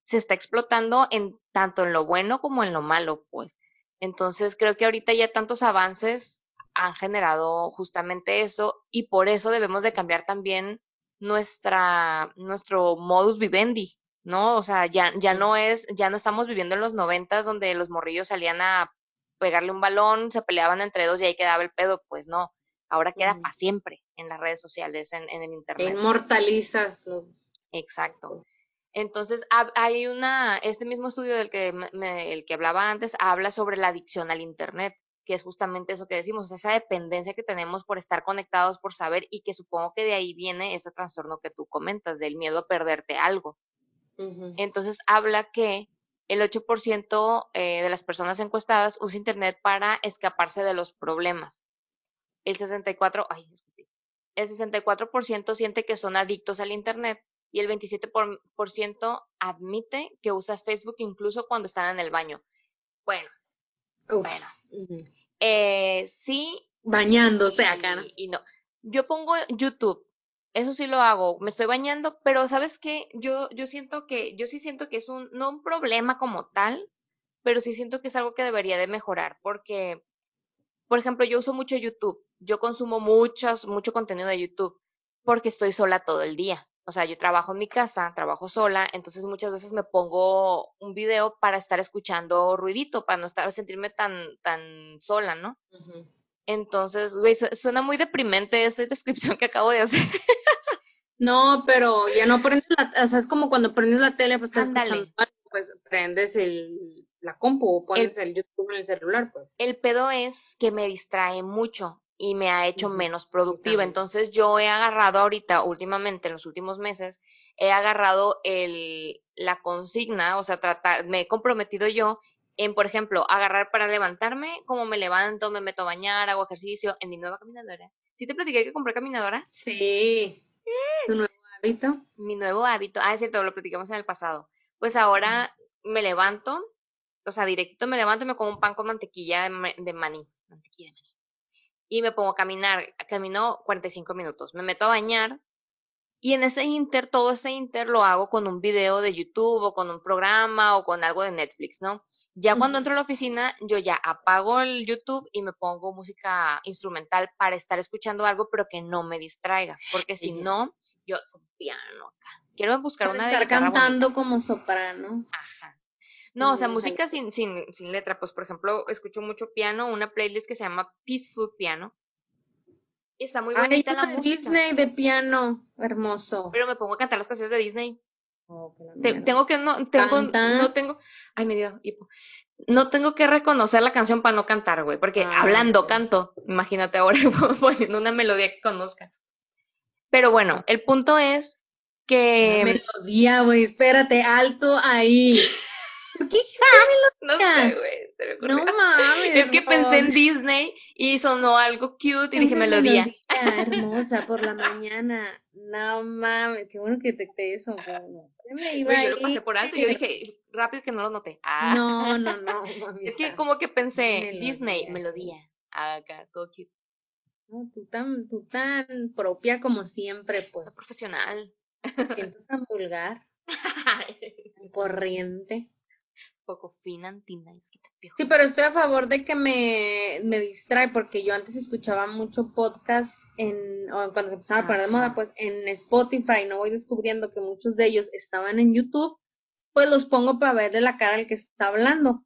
Speaker 1: se está explotando en tanto en lo bueno como en lo malo, pues. Entonces creo que ahorita ya tantos avances han generado justamente eso y por eso debemos de cambiar también nuestra nuestro modus vivendi, ¿no? O sea, ya ya no es ya no estamos viviendo en los noventas donde los morrillos salían a pegarle un balón, se peleaban entre dos y ahí quedaba el pedo, pues no. Ahora queda para siempre en las redes sociales, en, en el internet.
Speaker 2: Inmortalizas.
Speaker 1: Exacto. Entonces, hay una, este mismo estudio del que, el que hablaba antes, habla sobre la adicción al Internet, que es justamente eso que decimos, esa dependencia que tenemos por estar conectados, por saber, y que supongo que de ahí viene ese trastorno que tú comentas, del miedo a perderte algo. Entonces, habla que el 8% eh, de las personas encuestadas usa Internet para escaparse de los problemas. El 64%, ay, el 64% siente que son adictos al Internet y el 27% admite que usa Facebook incluso cuando están en el baño. Bueno, bueno. eh, sí.
Speaker 2: Bañándose acá.
Speaker 1: Y no. Yo pongo YouTube. Eso sí lo hago. Me estoy bañando, pero ¿sabes qué? Yo, yo siento que, yo sí siento que es un, no un problema como tal, pero sí siento que es algo que debería de mejorar, porque, por ejemplo, yo uso mucho YouTube. Yo consumo mucho contenido de YouTube porque estoy sola todo el día o sea, yo trabajo en mi casa, trabajo sola, entonces muchas veces me pongo un video para estar escuchando ruidito, para no estar, sentirme tan, tan sola, ¿no? Entonces, güey, suena muy deprimente esa descripción que acabo de hacer.
Speaker 2: No, pero ya no prendes la, o sea, es como cuando prendes la tele, pues estás escuchando, pues prendes el, la compu o pones el, el YouTube en el celular, pues.
Speaker 1: El pedo es que me distrae mucho y me ha hecho menos productiva. Entonces yo he agarrado ahorita, últimamente, en los últimos meses, he agarrado el, la consigna, o sea, tratar, me he comprometido yo en, por ejemplo, agarrar para levantarme, como me levanto, me meto a bañar, hago ejercicio en mi nueva caminadora. ¿Sí te platiqué que compré caminadora?
Speaker 2: Sí. ¿Tu nuevo hábito?
Speaker 1: Mi nuevo hábito. Ah, es cierto, lo platicamos en el pasado. Pues ahora me levanto, o sea, directito me levanto y me como un pan con mantequilla de, de maní. Mantequilla de maní y me pongo a caminar. Camino 45 minutos. Me meto a bañar y en ese inter, todo ese inter lo hago con un video de YouTube o con un programa o con algo de Netflix, ¿no? Ya cuando entro a la oficina, yo ya apago el YouTube y me pongo música instrumental para estar escuchando algo, pero que no me distraiga, porque si no, yo piano acá. Quiero buscar una
Speaker 2: estar cantando como soprano.
Speaker 1: Ajá. No, o sea, música sin, sin, sin letra. Pues, por ejemplo, escucho mucho piano, una playlist que se llama Peaceful Piano. Y está muy bonita la
Speaker 2: de Disney de piano, hermoso.
Speaker 1: Pero me pongo a cantar las canciones de Disney. Oh, tengo que no tengo no tengo ay me dio hipo. No tengo que reconocer la canción para no cantar, güey, porque ah, hablando canto. Imagínate ahora poniendo una melodía que conozca. Pero bueno, el punto es que
Speaker 2: melodía, güey, espérate, alto ahí. ¿Por qué
Speaker 1: No sé, güey. No mames. Es que pensé en Disney y sonó algo cute y dije melodía.
Speaker 2: hermosa por la mañana. No mames, qué bueno que detecté eso. Se me iba
Speaker 1: yo lo pasé por alto y yo dije, rápido que no lo noté. Ah.
Speaker 2: No, no, no.
Speaker 1: Es que como que pensé, Disney, melodía. Acá, todo cute.
Speaker 2: No, tú tan, tú tan propia como siempre, pues.
Speaker 1: Profesional.
Speaker 2: Me siento tan vulgar. corriente
Speaker 1: poco fina,
Speaker 2: Sí, pero estoy a favor de que me, me distrae, porque yo antes escuchaba mucho podcast en, o cuando se empezaba a poner de moda, pues en Spotify, no voy descubriendo que muchos de ellos estaban en YouTube, pues los pongo para verle la cara al que está hablando.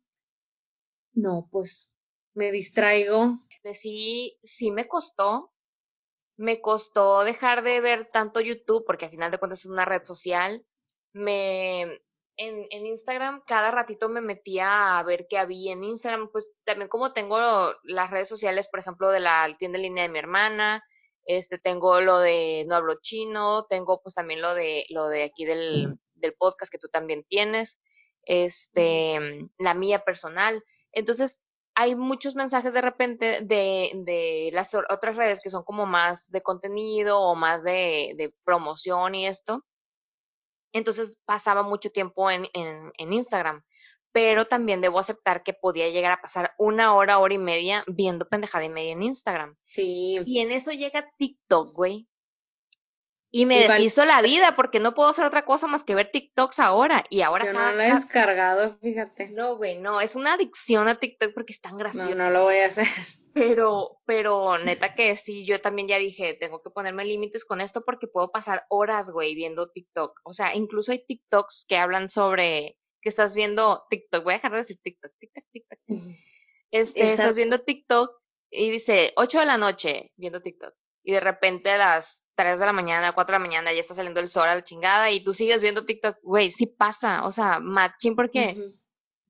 Speaker 2: No, pues me distraigo.
Speaker 1: Sí, sí me costó. Me costó dejar de ver tanto YouTube, porque al final de cuentas es una red social. Me, en, en, Instagram cada ratito me metía a ver qué había en Instagram, pues también como tengo las redes sociales, por ejemplo, de la tienda en línea de mi hermana, este, tengo lo de No hablo chino, tengo pues también lo de, lo de aquí del, del podcast que tú también tienes, este, la mía personal. Entonces, hay muchos mensajes de repente de, de las otras redes que son como más de contenido o más de, de promoción y esto entonces pasaba mucho tiempo en, en, en, Instagram. Pero también debo aceptar que podía llegar a pasar una hora, hora y media viendo pendejada y media en Instagram.
Speaker 2: Sí.
Speaker 1: Y en eso llega TikTok, güey. Y me deshizo la vida porque no puedo hacer otra cosa más que ver TikToks ahora. Y ahora
Speaker 2: Yo no lo he descargado, fíjate.
Speaker 1: No, güey, no. Es una adicción a TikTok porque es tan gracioso.
Speaker 2: No, no lo voy a hacer.
Speaker 1: Pero, pero neta que sí, yo también ya dije, tengo que ponerme límites con esto porque puedo pasar horas, güey, viendo TikTok. O sea, incluso hay TikToks que hablan sobre que estás viendo TikTok. Voy a dejar de decir TikTok, TikTok, TikTok. Este, estás viendo TikTok y dice 8 de la noche viendo TikTok. Y de repente a las 3 de la mañana, 4 de la mañana ya está saliendo el sol a la chingada y tú sigues viendo TikTok. Güey, sí pasa. O sea, matching porque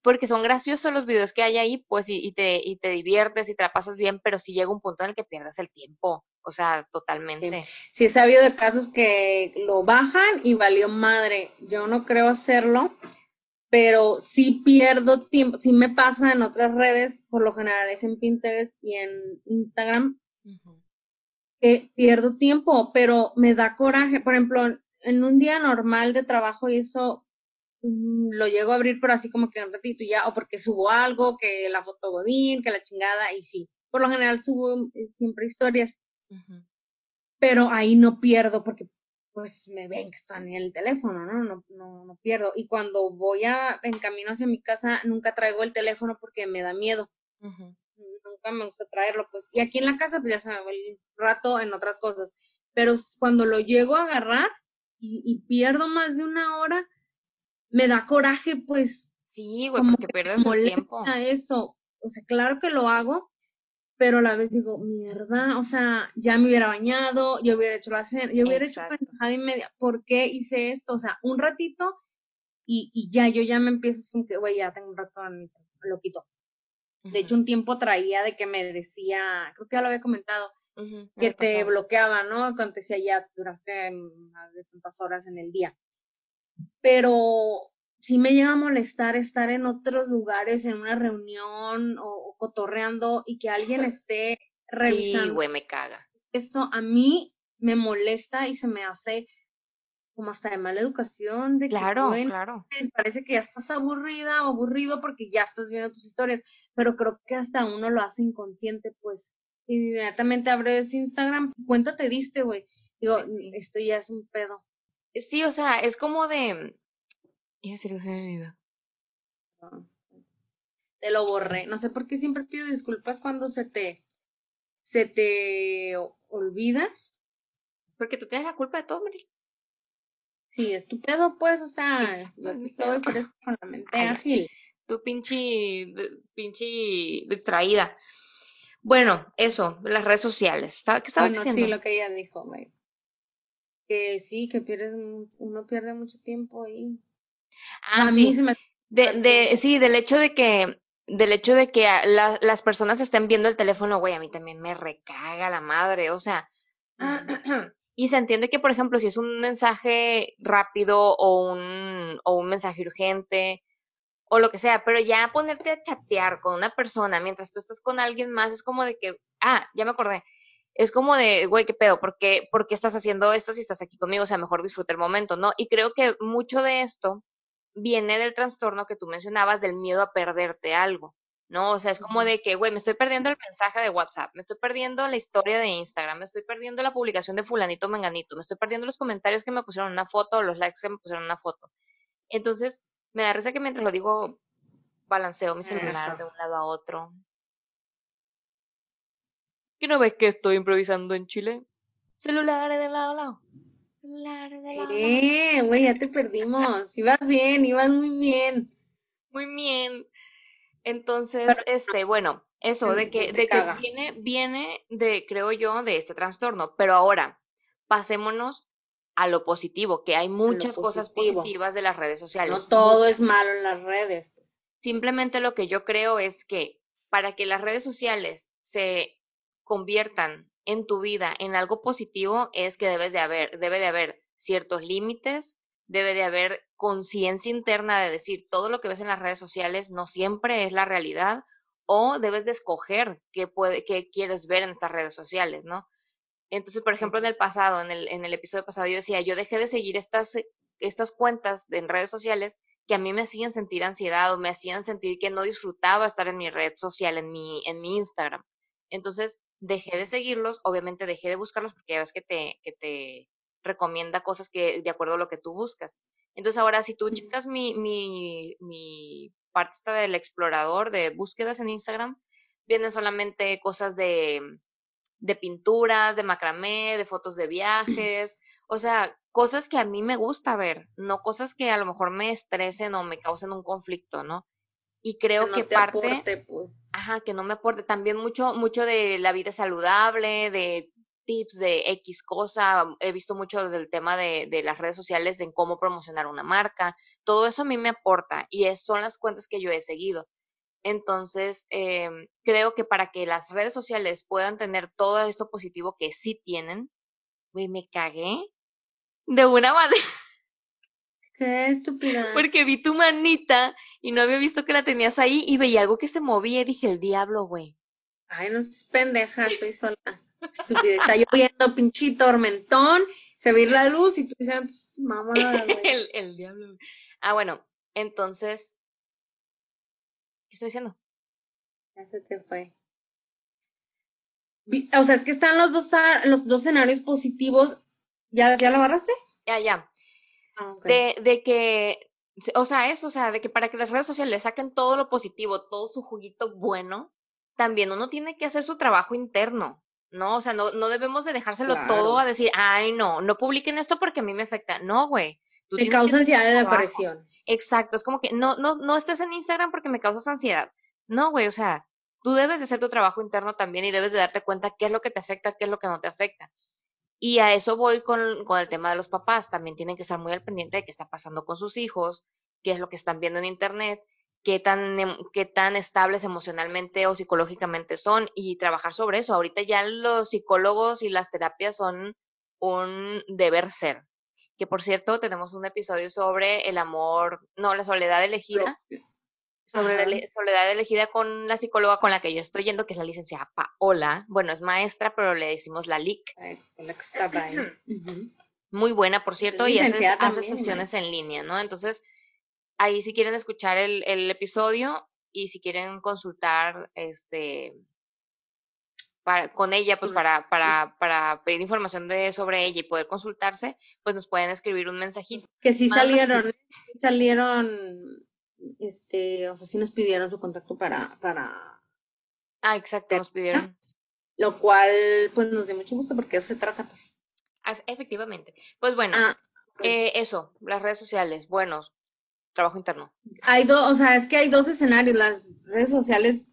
Speaker 1: porque son graciosos los videos que hay ahí, pues, y, te, y te diviertes y te la pasas bien, pero sí llega un punto en el que pierdas el tiempo, o sea, totalmente.
Speaker 2: Sí, he sabido de casos que lo bajan y valió madre. Yo no creo hacerlo, pero sí pierdo tiempo, sí me pasa en otras redes, por lo general es en Pinterest y en Instagram, que pierdo tiempo, pero me da coraje. Por ejemplo, en un día normal de trabajo y eso lo llego a abrir, pero así como que un ratito ya, o porque subo algo, que la foto Godín, que la chingada, y sí, por lo general subo eh, siempre historias, pero ahí no pierdo porque pues me ven que están en el teléfono, ¿no? No, no, no pierdo. Y cuando voy a, en camino hacia mi casa, nunca traigo el teléfono porque me da miedo. Nunca me gusta traerlo, pues. Y aquí en la casa, pues ya se me va el rato en otras cosas. Pero cuando lo llego a agarrar y, y pierdo más de una hora, me da coraje, pues.
Speaker 1: Sí, güey, porque pierdes el tiempo.
Speaker 2: eso. O sea, claro que lo hago, pero a la vez digo, mierda, o sea, ya me hubiera bañado, yo hubiera hecho la cena, yo hubiera hecho pendejada y media. ¿Por qué hice esto? O sea, un ratito y, y ya, yo ya me empiezo, como que, güey, ya tengo un rato, lo quito. De hecho, un tiempo traía de que me decía, creo que ya lo había comentado, que te bloqueaba, ¿no? Cuando te decía ya duraste más de tantas horas en el día. Pero sí me llega a molestar estar en otros lugares, en una reunión o, cotorreando y que alguien esté revisando.
Speaker 1: Sí, güey, me caga.
Speaker 2: Esto a mí me molesta y se me hace como hasta de mala educación, de
Speaker 1: claro, que, claro.
Speaker 2: parece que ya estás aburrida o aburrido porque ya estás viendo tus historias, pero creo que hasta uno lo hace inconsciente, pues inmediatamente abres Instagram, cuenta te diste, güey. Digo, esto ya es un pedo.
Speaker 1: Sí, o sea, es como de... Ya se lo se
Speaker 2: Te lo borré. No sé por qué siempre pido disculpas cuando se te... se te olvida.
Speaker 1: Porque tú tienes la culpa de todo, Maril.
Speaker 2: Sí, es tu pedo, pues, o sea, estoy con la mente ágil.
Speaker 1: Tu pinche, pinche distraída. Bueno, eso, las redes sociales. ¿Qué estabas bueno,
Speaker 2: sí, lo que ella dijo, güey. Que sí, que pierdes, uno pierde mucho tiempo ahí.
Speaker 1: Ah, a mí sí. me... De, de, sí, del hecho de que, del hecho de que las personas estén viendo el teléfono, güey, a mí también me recaga la madre, o sea, Y se entiende que, por ejemplo, si es un mensaje rápido o un, o un mensaje urgente o lo que sea, pero ya ponerte a chatear con una persona mientras tú estás con alguien más es como de que, ah, ya me acordé. Es como de, güey, qué pedo, ¿por qué, ¿por qué estás haciendo esto si estás aquí conmigo? O sea, mejor disfruta el momento, ¿no? Y creo que mucho de esto viene del trastorno que tú mencionabas, del miedo a perderte algo. ¿no? O sea, es como de que, güey, me estoy perdiendo el mensaje de WhatsApp, me estoy perdiendo la historia de Instagram, me estoy perdiendo la publicación de fulanito menganito, me estoy perdiendo los comentarios que me pusieron una foto o los likes que me pusieron una foto. Entonces, me da risa que mientras lo digo, balanceo mi celular de un lado a otro. ¿Qué no ves que estoy improvisando en Chile? Celulares de lado a lado. Celulares de lado.
Speaker 2: Eh, güey, ya te perdimos. Ibas bien, ibas muy bien.
Speaker 1: Muy bien. Entonces, este, bueno, eso de que, de que viene, viene de, creo yo, de este trastorno. Pero ahora, pasémonos a lo positivo, que hay muchas cosas positivas de las redes sociales.
Speaker 2: No todo es malo en las redes. Pues.
Speaker 1: Simplemente lo que yo creo es que para que las redes sociales se conviertan en tu vida en algo positivo es que debes de haber, debe de haber ciertos límites, debe de haber conciencia interna de decir todo lo que ves en las redes sociales no siempre es la realidad o debes de escoger qué, puede, qué quieres ver en estas redes sociales, ¿no? Entonces, por ejemplo, en el pasado, en el, en el episodio pasado, yo decía, yo dejé de seguir estas, estas cuentas en redes sociales que a mí me hacían sentir ansiedad o me hacían sentir que no disfrutaba estar en mi red social, en mi, en mi Instagram. Entonces, dejé de seguirlos, obviamente dejé de buscarlos porque ya ves que te, que te recomienda cosas que de acuerdo a lo que tú buscas. Entonces ahora si tú checas mi, mi, mi parte esta del explorador de búsquedas en Instagram, vienen solamente cosas de, de pinturas, de macramé, de fotos de viajes, o sea, cosas que a mí me gusta ver, no cosas que a lo mejor me estresen o me causen un conflicto, ¿no? Y creo que, parte, pues. ajá, que no me aporte también mucho, mucho de la vida saludable, de tips de X cosa, he visto mucho del tema de, de, las redes sociales, en cómo promocionar una marca, todo eso a mí me aporta y es, son las cuentas que yo he seguido. Entonces, eh, creo que para que las redes sociales puedan tener todo esto positivo que sí tienen, güey, me cagué de una manera.
Speaker 2: Qué estúpida.
Speaker 1: Porque vi tu manita y no había visto que la tenías ahí y veía algo que se movía y dije, el diablo, güey.
Speaker 2: Ay, no es pendeja, estoy sola. Estúpida, está lloviendo, pinche tormentón, se ve la luz y tú dices, mamá,
Speaker 1: el, el diablo. Ah, bueno, entonces, ¿qué estoy diciendo?
Speaker 2: Ya se te fue. O sea, es que están los dos, los dos escenarios positivos. ¿Ya, ya lo agarraste?
Speaker 1: Ya, ya. Ah, de, de que, o sea, eso, o sea, de que para que las redes sociales saquen todo lo positivo, todo su juguito bueno, también uno tiene que hacer su trabajo interno. ¿no? O sea, no, no debemos de dejárselo todo a decir, ay, no, no publiquen esto porque a mí me afecta. No, güey.
Speaker 2: Me causa ansiedad de depresión.
Speaker 1: Exacto, es como que no, no, no estés en Instagram porque me causas ansiedad. No, güey, o sea, tú debes de hacer tu trabajo interno también y debes de darte cuenta qué es lo que te afecta, qué es lo que no te afecta. Y a eso voy con, con el tema de los papás. También tienen que estar muy al pendiente de qué está pasando con sus hijos, qué es lo que están viendo en internet qué tan, em, qué tan estables emocionalmente o psicológicamente son y trabajar sobre eso. Ahorita ya los psicólogos y las terapias son un deber ser. Que por cierto, tenemos un episodio sobre el amor, no, la soledad elegida. Sobre la soledad elegida con la psicóloga con la que yo estoy yendo, que es la licenciada Paola. Bueno, es maestra, pero le decimos la LIC. Muy buena, por cierto, y hace, hace sesiones en línea, ¿no? Entonces, ahí si quieren escuchar el, el episodio y si quieren consultar este para, con ella, pues para, para, para pedir información de, sobre ella y poder consultarse, pues nos pueden escribir un mensajito.
Speaker 2: Que sí salieron, salieron, este, o sea, sí nos pidieron su contacto para, para.
Speaker 1: Ah, exacto, nos pidieron.
Speaker 2: Lo cual, pues nos dio mucho gusto porque eso se trata, pues.
Speaker 1: Ah, efectivamente. Pues bueno, ah, eh, eso, las redes sociales, buenos, trabajo interno.
Speaker 2: Hay dos, o sea, es que hay dos escenarios. Las redes sociales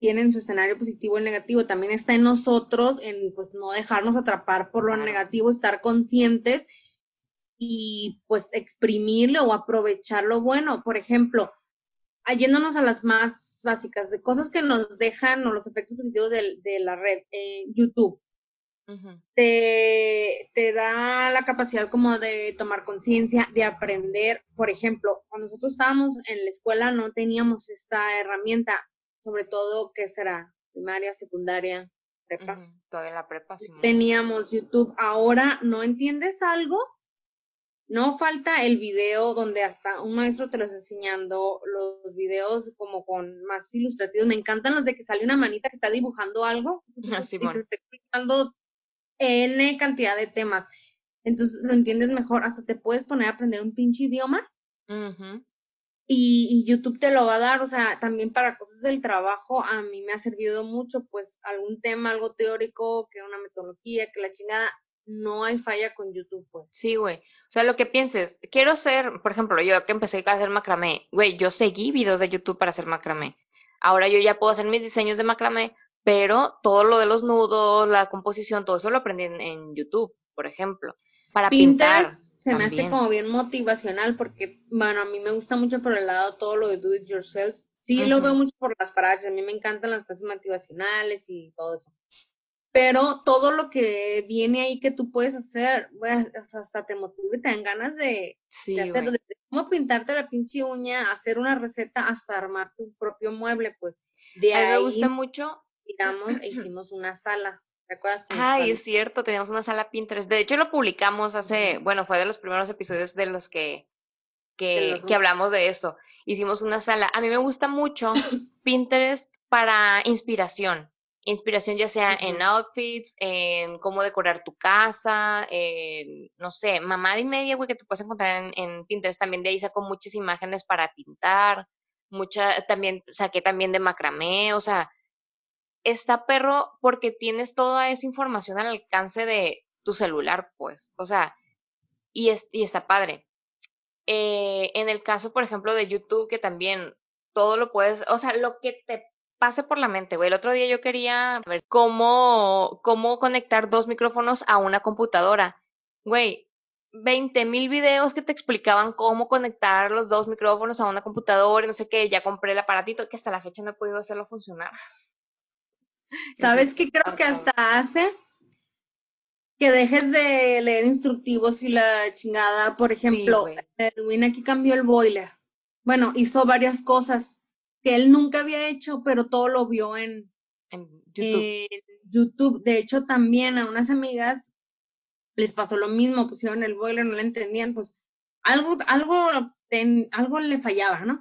Speaker 2: tienen su escenario positivo y negativo. También está en nosotros, en pues no dejarnos atrapar por lo negativo, estar conscientes y pues exprimirlo o aprovechar lo bueno. Por ejemplo, yéndonos a las más básicas, de cosas que nos dejan o los efectos positivos de, de la red, eh, YouTube te, te da la capacidad como de tomar conciencia, de aprender. Por ejemplo, cuando nosotros estábamos en la escuela no teníamos esta herramienta, sobre todo, ¿qué será? Primaria, secundaria, prepa.
Speaker 1: Toda la prepa,
Speaker 2: Teníamos YouTube. Ahora, ¿no entiendes algo? No falta el video donde hasta un maestro te lo está enseñando, los videos como con más ilustrativos. Me encantan los de que sale una manita que está dibujando algo
Speaker 1: Así,
Speaker 2: y te está explicando N cantidad de temas. Entonces lo entiendes mejor, hasta te puedes poner a aprender un pinche idioma. y, YouTube te lo va a dar, o sea, también para cosas del trabajo, a mí me ha servido mucho, pues algún tema, algo teórico, que una metodología, que la chingada, no hay falla con YouTube, pues.
Speaker 1: Sí, güey. O sea, lo que pienses, quiero ser, por ejemplo, yo que empecé a hacer macramé, güey, yo seguí videos de YouTube para hacer macramé. Ahora yo ya puedo hacer mis diseños de macramé pero todo lo de los nudos, la composición, todo eso lo aprendí en, YouTube, por ejemplo. Para pintar,
Speaker 2: se me hace como bien motivacional porque, bueno, a mí me gusta mucho por el lado todo lo de do it yourself. Sí, lo veo mucho por las frases, a mí me encantan las frases motivacionales y todo eso. Pero todo lo que viene ahí que tú puedes hacer, hasta te motiva y te dan ganas de,
Speaker 1: sí,
Speaker 2: hacerlo. Desde cómo pintarte la pinche uña, hacer una receta, hasta armar tu propio mueble, pues.
Speaker 1: De a mí me gusta mucho
Speaker 2: tiramos e hicimos una sala. ¿Te acuerdas?
Speaker 1: Ay, es cierto, teníamos una sala Pinterest. De hecho, lo publicamos hace, bueno, fue de los primeros episodios de los que, que, que hablamos de eso. Hicimos una sala. A mí me gusta mucho Pinterest para inspiración. Inspiración ya sea en outfits, en cómo decorar tu casa, en, no sé, mamá y media, güey, que te puedes encontrar en, en, Pinterest. También de ahí saco muchas imágenes para pintar, mucha, también saqué también de macramé, o sea, está perro porque tienes toda esa información al alcance de tu celular, pues. O sea, y, es, y está padre. Eh, en el caso, por ejemplo, de YouTube, que también todo lo puedes, o sea, lo que te pase por la mente, güey. El otro día yo quería ver cómo, cómo conectar dos micrófonos a una computadora. Güey, 20 mil videos que te explicaban cómo conectar los dos micrófonos a una computadora y no sé qué. Ya compré el aparatito que hasta la fecha no he podido hacerlo funcionar.
Speaker 2: ¿Sabes qué creo que hasta hace? Que dejes de leer instructivos y la chingada. Por ejemplo, Edwin aquí cambió el boiler. Bueno, hizo varias cosas que él nunca había hecho, pero todo lo vio en,
Speaker 1: YouTube.
Speaker 2: YouTube. De hecho, también a unas amigas les pasó lo mismo, pusieron el boiler, no le entendían, pues algo, algo, algo le fallaba, ¿no?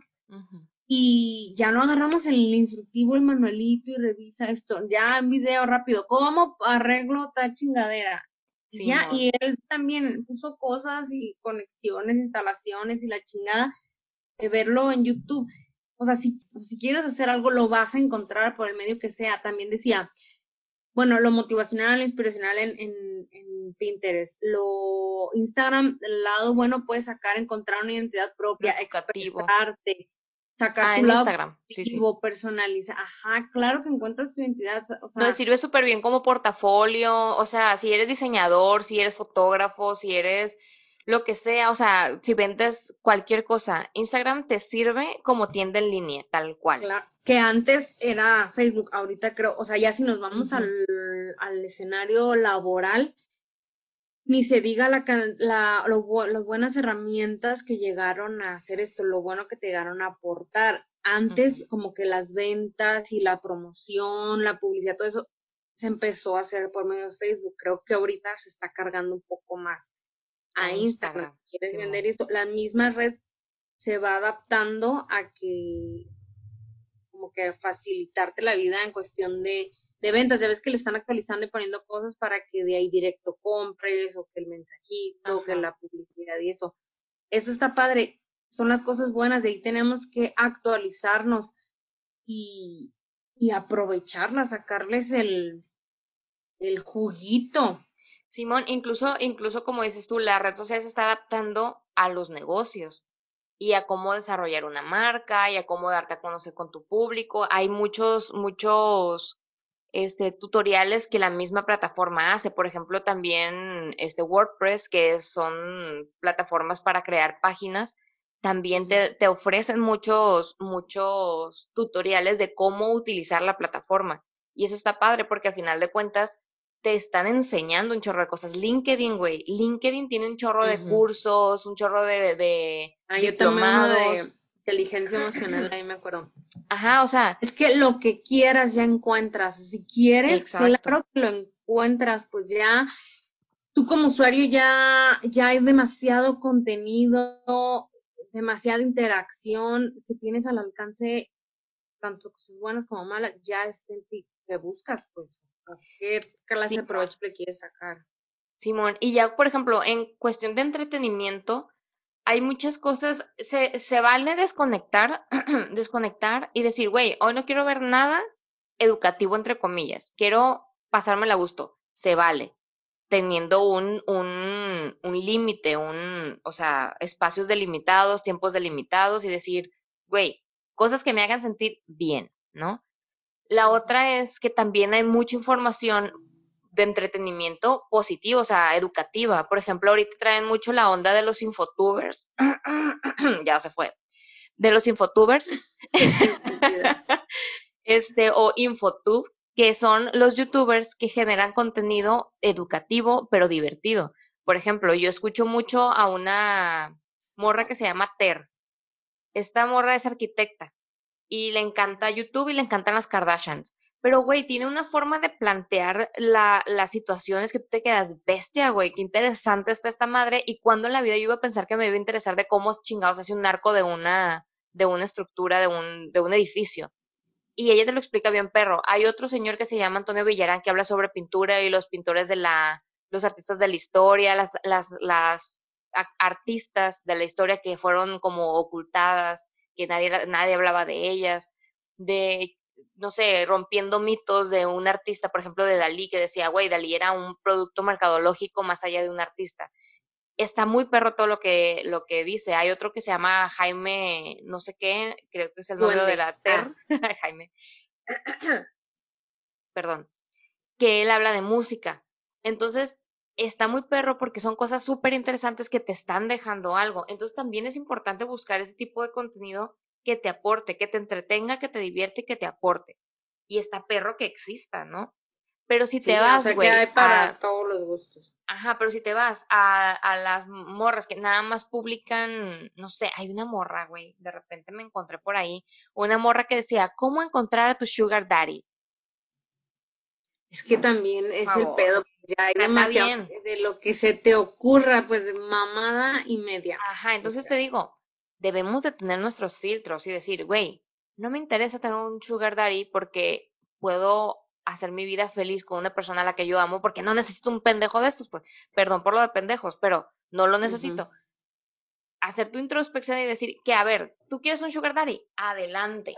Speaker 2: y ya no agarramos el instructivo, el manualito y revisa esto, ya en video rápido, ¿cómo arreglo tal chingadera? ya, y él también puso cosas y conexiones, instalaciones y la chingada de verlo en YouTube. O sea, si, si quieres hacer algo, lo vas a encontrar por el medio que sea. También decía, bueno, lo motivacional, lo inspiracional en, en, en, Pinterest. Lo Instagram, del lado bueno, puedes sacar, encontrar una identidad propia, expresarte, sacar
Speaker 1: ah, en Instagram, sí,
Speaker 2: sí. personaliza. Ajá, claro que encuentras tu identidad. O sea,
Speaker 1: no, sirve súper bien como portafolio, o sea, si eres diseñador, si eres fotógrafo, si eres lo que sea, o sea, si vendes cualquier cosa, Instagram te sirve como tienda en línea, tal cual.
Speaker 2: Claro, que antes era Facebook, ahorita creo, o sea, ya si nos vamos al, al, escenario laboral, ni se diga la, la las buenas herramientas que llegaron a hacer esto, lo bueno que te llegaron a aportar. Antes, como que las ventas y la promoción, la publicidad, todo eso se empezó a hacer por medio de Facebook. Creo que ahorita se está cargando un poco más a Instagram. Si quieres vender esto, la misma red se va adaptando a que como que facilitarte la vida en cuestión de de ventas, ya ves que le están actualizando y poniendo cosas para que de ahí directo compres o que el mensajito, o que la publicidad y eso. Eso está padre, son las cosas buenas, de ahí tenemos que actualizarnos y, y aprovecharlas, sacarles el, el juguito.
Speaker 1: Simón, incluso, incluso como dices tú, la red social se está adaptando a los negocios y a cómo desarrollar una marca y a cómo darte a conocer con tu público. Hay muchos, muchos este, tutoriales que la misma plataforma hace. Por ejemplo, también este WordPress, que son plataformas para crear páginas, también te, te, ofrecen muchos, muchos tutoriales de cómo utilizar la plataforma. Y eso está padre porque al final de cuentas te están enseñando un chorro de cosas. LinkedIn, güey. LinkedIn tiene un chorro de cursos, un chorro de, de
Speaker 2: ah, diplomados inteligencia emocional, ahí me acuerdo.
Speaker 1: Ajá, o sea.
Speaker 2: Es que lo que quieras ya encuentras. Si quieres, claro que lo encuentras, pues ya tú como usuario ya, ya hay demasiado contenido, demasiada interacción que tienes al alcance, tanto cosas buenas como malas, ya está en ti que buscas, pues, qué clase de provecho le quieres sacar.
Speaker 1: Simón, y ya, por ejemplo, en cuestión de entretenimiento, hay muchas cosas, se, se vale desconectar, desconectar y decir, güey, hoy no quiero ver nada educativo, entre comillas, quiero pasármela a gusto, se vale, teniendo un, un, un límite, un, o sea, espacios delimitados, tiempos delimitados y decir, güey, cosas que me hagan sentir bien, ¿no? La otra es que también hay mucha información de entretenimiento positivo, o sea, educativa. Por ejemplo, ahorita traen mucho la onda de los infotubers. ya se fue. De los infotubers. este, o infotube, que son los youtubers que generan contenido educativo, pero divertido. Por ejemplo, yo escucho mucho a una morra que se llama Ter. Esta morra es arquitecta y le encanta YouTube y le encantan las Kardashians. Pero, güey, tiene una forma de plantear la, las situaciones que tú te quedas bestia, güey. Qué interesante está esta madre. Y cuando en la vida yo iba a pensar que me iba a interesar de cómo chingados hace un arco de una, de una estructura, de un, de un edificio. Y ella te lo explica bien, perro. Hay otro señor que se llama Antonio Villarán que habla sobre pintura y los pintores de la, los artistas de la historia, las, las, las artistas de la historia que fueron como ocultadas, que nadie, nadie hablaba de ellas, de no sé, rompiendo mitos de un artista, por ejemplo, de Dalí, que decía, güey, Dalí era un producto mercadológico más allá de un artista. Está muy perro todo lo que, lo que dice. Hay otro que se llama Jaime, no sé qué, creo que es el nombre de la TER, ah. Jaime. Perdón. Que él habla de música. Entonces, está muy perro porque son cosas súper interesantes que te están dejando algo. Entonces, también es importante buscar ese tipo de contenido que te aporte, que te entretenga, que te divierte, que te aporte. Y está perro que exista, ¿no? Pero si te vas, güey.
Speaker 2: hay para todos los gustos.
Speaker 1: Ajá, pero si te vas a, a las morras que nada más publican, no sé, hay una morra, güey, de repente me encontré por ahí, una morra que decía, ¿cómo encontrar a tu sugar daddy?
Speaker 2: Es que también es el pedo, ya hay demasiado de lo que se te ocurra, pues de mamada y media.
Speaker 1: Ajá, entonces te digo, debemos de tener nuestros filtros y decir, güey, no me interesa tener un sugar daddy porque puedo hacer mi vida feliz con una persona a la que yo amo porque no necesito un pendejo de estos, pues, perdón por lo de pendejos, pero no lo necesito. Hacer tu introspección y decir que, a ver, ¿tú quieres un sugar daddy? Adelante.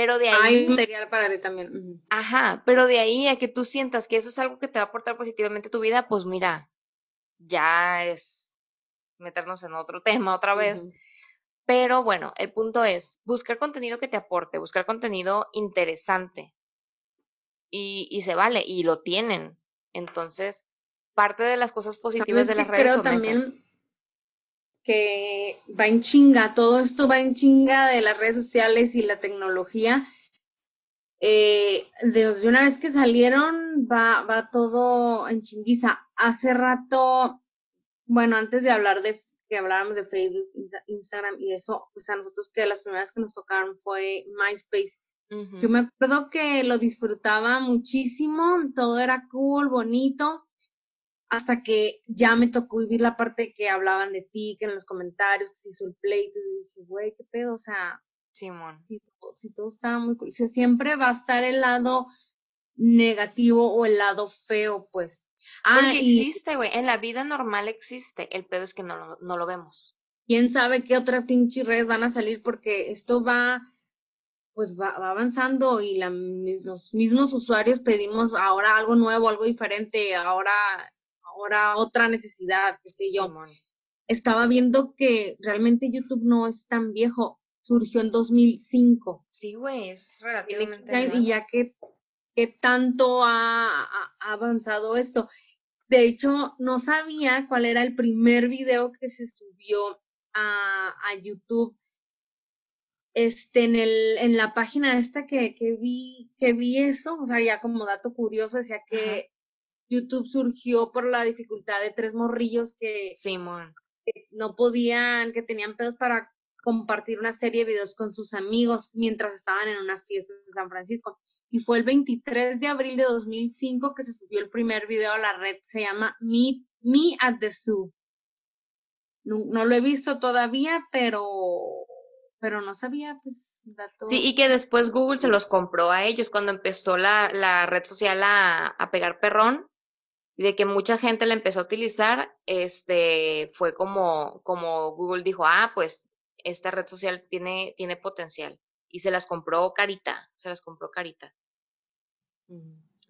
Speaker 1: Pero de ahí...
Speaker 2: Hay material para ti también.
Speaker 1: Ajá, pero de ahí a que tú sientas que eso es algo que te va a aportar positivamente a tu vida, pues mira, ya es meternos en otro tema otra vez. Pero bueno, el punto es buscar contenido que te aporte, buscar contenido interesante. Y, y se vale, y lo tienen. Entonces, parte de las cosas positivas de las redes
Speaker 2: creo también que va en chinga, todo esto va en chinga de las redes sociales y la tecnología. Eh, desde una vez que salieron, va, va todo en chinguiza. Hace rato, bueno, antes de hablar de que habláramos de Facebook, Instagram y eso, pues a nosotros que las primeras que nos tocaron fue MySpace. Yo me acuerdo que lo disfrutaba muchísimo, todo era cool, bonito, hasta que ya me tocó vivir la parte que hablaban de ti, que en los comentarios, que se hizo el pleito, y dije, güey, qué pedo, o sea,
Speaker 1: Simón.
Speaker 2: Si, si todo estaba muy cool, o siempre va a estar el lado negativo o el lado feo, pues.
Speaker 1: Ah, Porque existe, güey, en la vida normal existe, el pedo es que no, no lo vemos.
Speaker 2: ¿Quién sabe qué otras pinche redes van a salir? Porque esto va pues va, avanzando y los mismos usuarios pedimos ahora algo nuevo, algo diferente, ahora, ahora otra necesidad, qué sé yo. Estaba viendo que realmente YouTube no es tan viejo, surgió en 2005.
Speaker 1: Sí, güey, es relativamente.
Speaker 2: Y ya que, que tanto ha, avanzado esto. De hecho, no sabía cuál era el primer video que se subió a, a YouTube este, en, el, en la página esta que, que, vi, que vi eso, o sea, ya como dato curioso, decía que YouTube surgió por la dificultad de tres morrillos que,
Speaker 1: Simón.
Speaker 2: no podían, que tenían pedos para compartir una serie de videos con sus amigos mientras estaban en una fiesta en San Francisco. Y fue el 23 de abril de 2005 que se subió el primer video a la red, se llama Me, Me at the Zoo. no lo he visto todavía, pero pero no sabía, pues, datos.
Speaker 1: Sí, y que después Google se los compró a ellos cuando empezó la, la red social a, a, pegar perrón y de que mucha gente la empezó a utilizar, este, fue como, como Google dijo, ah, pues, esta red social tiene, tiene potencial y se las compró carita, se las compró carita.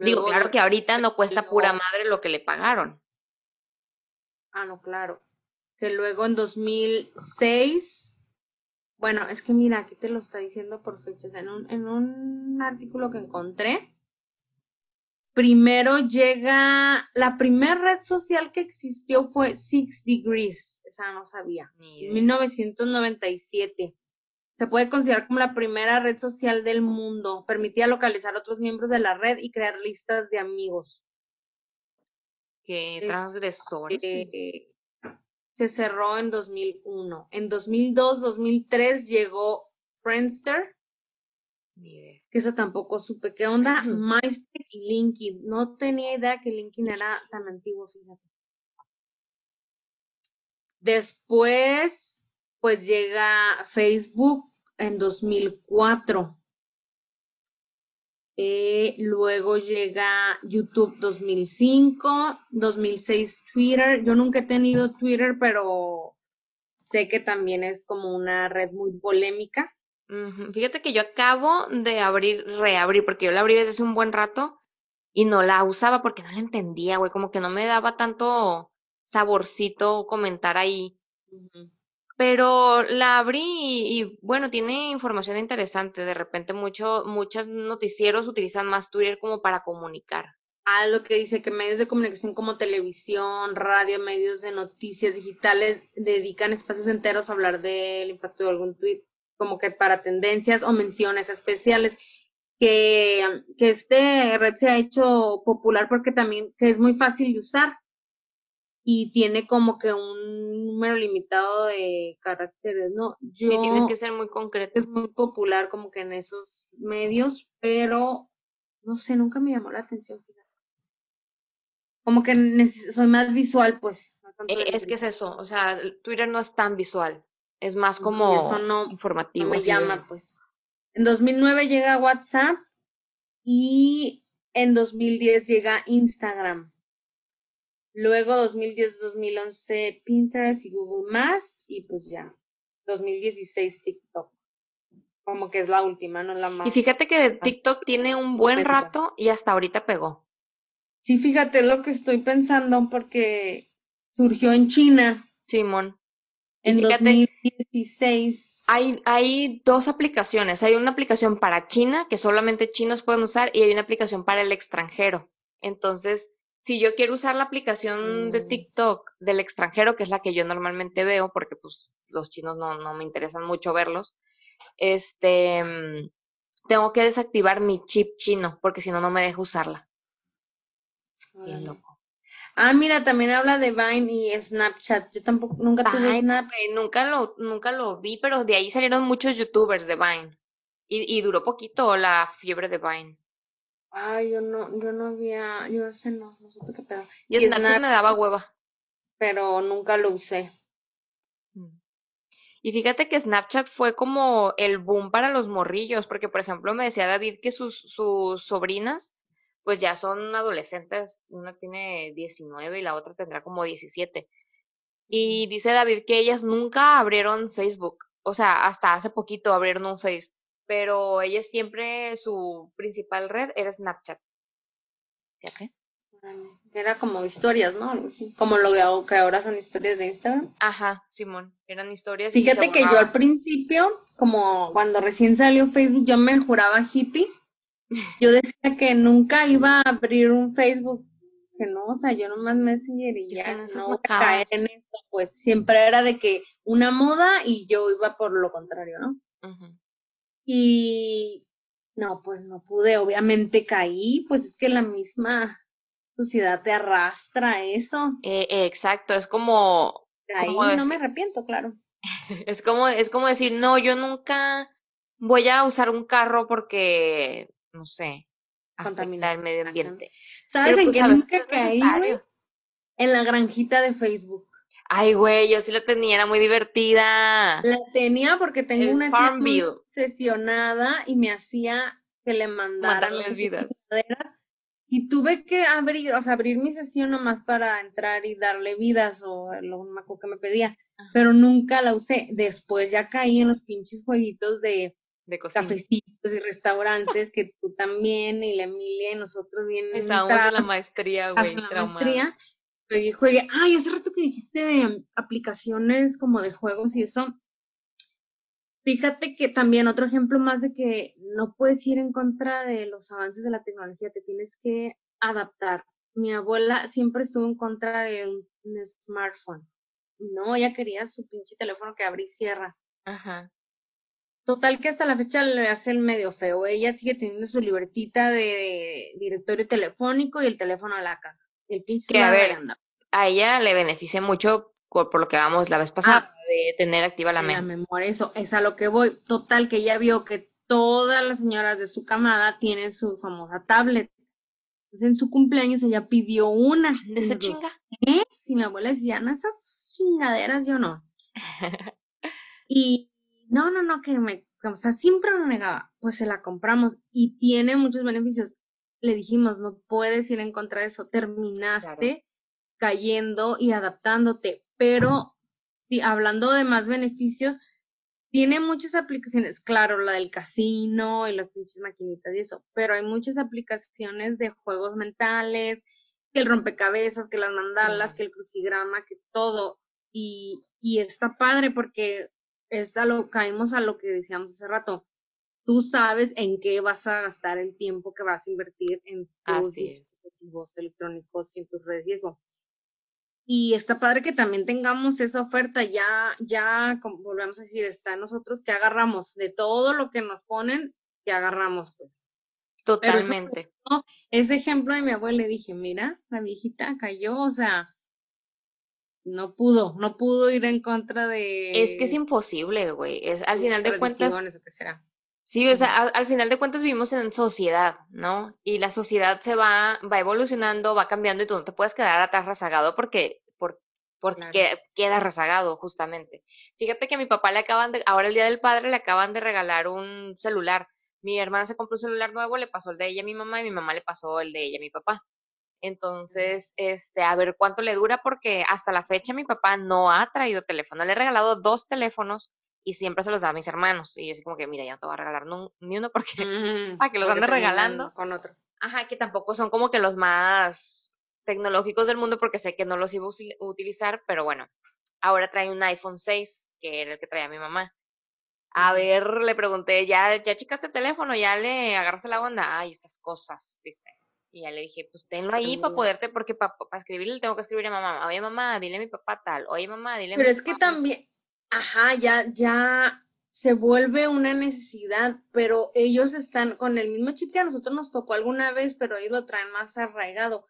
Speaker 1: Digo, claro que ahorita no cuesta pura madre lo que le pagaron.
Speaker 2: Ah, no, claro. Que luego en 2006 bueno, es que mira, aquí te lo está diciendo por fechas. En un, en un artículo que encontré, primero llega, la primera red social que existió fue Six Degrees, esa no sabía, en 1997. Se puede considerar como la primera red social del mundo. Permitía localizar a otros miembros de la red y crear listas de amigos.
Speaker 1: Qué transgresores.
Speaker 2: Este, se cerró en 2001. En 2002, 2003 llegó Friendster. Que esa tampoco supe qué onda. MySpace y LinkedIn. No tenía idea que LinkedIn era tan antiguo, fíjate. Después, pues llega Facebook en 2004. Eh, luego llega YouTube 2005, 2006 Twitter. Yo nunca he tenido Twitter, pero sé que también es como una red muy polémica.
Speaker 1: Fíjate que yo acabo de abrir, reabrir, porque yo la abrí desde hace un buen rato y no la usaba porque no la entendía, güey, como que no me daba tanto saborcito comentar ahí pero la abrí y, bueno, tiene información interesante. De repente mucho, muchos noticieros utilizan más Twitter como para comunicar.
Speaker 2: Ah, lo que dice que medios de comunicación como televisión, radio, medios de noticias digitales dedican espacios enteros a hablar del impacto de algún tweet, como que para tendencias o menciones especiales. Que, que este red se ha hecho popular porque también que es muy fácil de usar y tiene como que un número limitado de caracteres, ¿no?
Speaker 1: sí, tienes que ser muy concreto.
Speaker 2: Es muy popular como que en esos medios, pero no sé, nunca me llamó la atención, fíjate. Como que soy más visual, pues.
Speaker 1: Eh, es que es eso, o sea, Twitter no es tan visual, es más como eso no, informativo.
Speaker 2: No me llama, pues. En 2009 llega WhatsApp y en 2010 llega Instagram. Luego 2010-2011 Pinterest y Google Más y pues ya. 2016 TikTok. Como que es la última, no la más.
Speaker 1: Y fíjate que de TikTok tiene un buen rato y hasta ahorita pegó.
Speaker 2: Sí, fíjate lo que estoy pensando porque surgió en China.
Speaker 1: Simón.
Speaker 2: En 2016.
Speaker 1: Hay, hay dos aplicaciones. Hay una aplicación para China que solamente chinos pueden usar y hay una aplicación para el extranjero. Entonces, si yo quiero usar la aplicación de
Speaker 2: Mm.
Speaker 1: TikTok del extranjero, que es la que yo normalmente veo, porque pues los chinos no, no me interesan mucho verlos, este, tengo que desactivar mi chip chino, porque si no, no me deja usarla.
Speaker 2: Órale.
Speaker 1: loco.
Speaker 2: Ah, mira, también habla de Vine y Snapchat. Yo tampoco, nunca tuve
Speaker 1: Ay,
Speaker 2: Snap.
Speaker 1: güey, nunca lo, nunca lo vi, pero de ahí salieron muchos youtubers de Vine. Y, y duró poquito la fiebre de Vine.
Speaker 2: Ay, yo no, yo no había, yo ese no, no supe qué pedo.
Speaker 1: Y,
Speaker 2: Y
Speaker 1: Snapchat
Speaker 2: Snap-
Speaker 1: me daba hueva.
Speaker 2: Pero nunca lo usé.
Speaker 1: Y fíjate que Snapchat fue como el boom para los morrillos, porque por ejemplo me decía David que sus, sus sobrinas pues ya son adolescentes, una tiene 19 y la otra tendrá como 17. Y dice David que ellas nunca abrieron Facebook, o sea, hasta hace poquito abrieron un Face, pero ellas siempre su principal red era Snapchat. Fíjate.
Speaker 2: Era como historias, ¿no? Algo así. Como lo que ahora son historias de Instagram.
Speaker 1: Ajá, Simón, eran historias
Speaker 2: Fíjate que yo al principio, como cuando recién salió Facebook, yo me juraba hippie. Yo decía que nunca iba a abrir un Facebook, que no, o sea, yo nomás Messenger y
Speaker 1: ¿Qué
Speaker 2: ya, no voy a caer en eso, pues siempre era de que una moda y yo iba por lo contrario, ¿no? Y no, pues no pude, obviamente caí, pues es que la misma sociedad te arrastra a eso.
Speaker 1: Eh, eh, exacto, es como,
Speaker 2: Caí,
Speaker 1: ¿Cómo
Speaker 2: no me arrepiento, claro.
Speaker 1: es como, es como decir, no, yo nunca voy a usar un carro porque, no sé, afecta
Speaker 2: Contamina.
Speaker 1: el medio
Speaker 2: Ajá.
Speaker 1: ambiente.
Speaker 2: ¿Sabes
Speaker 1: Pero
Speaker 2: en
Speaker 1: pues
Speaker 2: qué nunca caí, güey? En la granjita de Facebook.
Speaker 1: Ay, güey, yo sí la tenía, era muy divertida.
Speaker 2: La tenía porque tengo
Speaker 1: El
Speaker 2: una tía obsesionada y me hacía que le mandara no
Speaker 1: Mandarles
Speaker 2: sé qué
Speaker 1: vidas.
Speaker 2: Y tuve que abrir, o sea, abrir mi sesión nomás para entrar y darle vidas o lo acuerdo que me pedía,
Speaker 1: Ajá.
Speaker 2: pero nunca la usé. Después ya caí en los pinches jueguitos de
Speaker 1: de cocina.
Speaker 2: cafecitos y restaurantes que tú también y la Emilia y nosotros bien
Speaker 1: Estábamos en la maestría, güey,
Speaker 2: la
Speaker 1: traumadas.
Speaker 2: maestría. Juegue, juegue. Ay, hace rato que dijiste de aplicaciones como de juegos y eso. Fíjate que también otro ejemplo más de que no puedes ir en contra de los avances de la tecnología, te tienes que adaptar. Mi abuela siempre estuvo en contra de un, un smartphone. No, ella quería su pinche teléfono que abre y cierra.
Speaker 1: Ajá.
Speaker 2: Total que hasta la fecha le hace el medio feo. Ella sigue teniendo su libretita de directorio telefónico y el teléfono a la casa. El pinche
Speaker 1: Que, a ver. A ella le beneficia mucho por, por lo que hablamos la vez pasada, de tener activa la
Speaker 2: la memoria, eso es a lo que voy. Total, que ella vio que todas las señoras de su camada tienen su famosa tablet. Entonces, en su cumpleaños ella pidió una.
Speaker 1: De esa chinga.
Speaker 2: ¿qué? Si mi abuela decía, no, esas chingaderas yo no. Y no, no, no, que me, o sea, siempre lo negaba. Pues se la compramos y tiene muchos beneficios. Le dijimos, no puedes ir en contra de eso. Terminaste cayendo y adaptándote, pero y hablando de más beneficios, tiene muchas aplicaciones, claro, la del casino y las pinches maquinitas y eso, pero hay muchas aplicaciones de juegos mentales, que el rompecabezas, que las mandalas, que el crucigrama, que todo, y, y está padre porque es a lo, caímos a lo que decíamos hace rato, tú sabes en qué vas a gastar el tiempo que vas a invertir en tus
Speaker 1: Así es.
Speaker 2: dispositivos electrónicos y en tus redes y eso. Y está padre que también tengamos esa oferta, ya, ya, como volvemos a decir, está en nosotros que agarramos de todo lo que nos ponen, que agarramos, pues. Eso
Speaker 1: Totalmente.
Speaker 2: Ese ejemplo de mi abuela, le dije, mira, la viejita cayó, o sea, no pudo, no pudo ir en contra de
Speaker 1: Es que es imposible, güey. Es, al final de cuentas,
Speaker 2: qué será.
Speaker 1: sí, o sea, al, al final de cuentas vivimos en sociedad, ¿no? Y la sociedad se va, va evolucionando, va cambiando y tú no te puedes quedar atrás rezagado porque, por, porque
Speaker 2: Claro.
Speaker 1: que- quedas rezagado, justamente. Fíjate que a mi papá le acaban de, ahora el Día del Padre le acaban de regalar un celular. Mi hermana se compró un celular nuevo, le pasó el de ella a mi mamá y mi mamá le pasó el de ella a mi papá. Entonces, este, a ver cuánto le dura porque hasta la fecha mi papá no ha traído teléfono. Le he regalado dos teléfonos y siempre se los da a mis hermanos. Y yo así como que, mira, ya no te voy a regalar ni uno porque,
Speaker 2: Mm,
Speaker 1: para que los ande regalando.
Speaker 2: Con otro.
Speaker 1: ajá, que tampoco son como que los más tecnológicos del mundo porque sé que no los iba a utilizar, pero bueno, ahora trae un iPhone 6, que era el que traía mi mamá. A ver, le pregunté, ¿ya, ya chicaste el teléfono? ¿Ya le agarraste la onda? Ay, esas cosas, dice. Y ya le dije, pues tenlo ahí para poderte, porque para escribirle tengo que escribir a mamá. Oye, mamá, dile a mi papá tal. Oye, mamá, dile a
Speaker 2: Pero es que también, ajá, ya, ya se vuelve una necesidad, pero ellos están con el mismo chip que a nosotros nos tocó alguna vez, pero ellos lo traen más arraigado.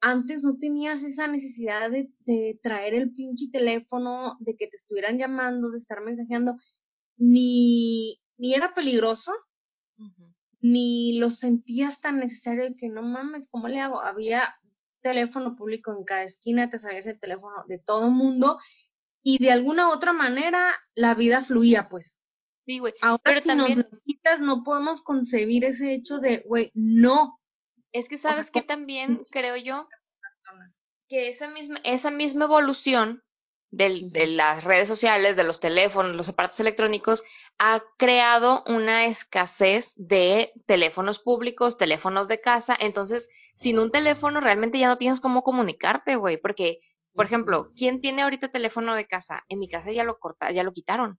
Speaker 2: Antes no tenías esa necesidad de, de traer el pinche teléfono, de que te estuvieran llamando, de estar mensajeando, ni, ni era peligroso, ni lo sentías tan necesario que no mames, ¿cómo le hago? Había teléfono público en cada esquina, te sabías el teléfono de todo mundo y de alguna otra manera la vida fluía, pues.
Speaker 1: Sí, güey.
Speaker 2: Ahora Pero si también... nos quitas, no podemos concebir ese hecho de, güey, no.
Speaker 1: Es que sabes que también creo yo que esa misma, esa misma evolución de las redes sociales, de los teléfonos, los aparatos electrónicos, ha creado una escasez de teléfonos públicos, teléfonos de casa. Entonces, sin un teléfono realmente ya no tienes cómo comunicarte, güey. Porque, por ejemplo, ¿quién tiene ahorita teléfono de casa? En mi casa ya lo corta, ya lo quitaron.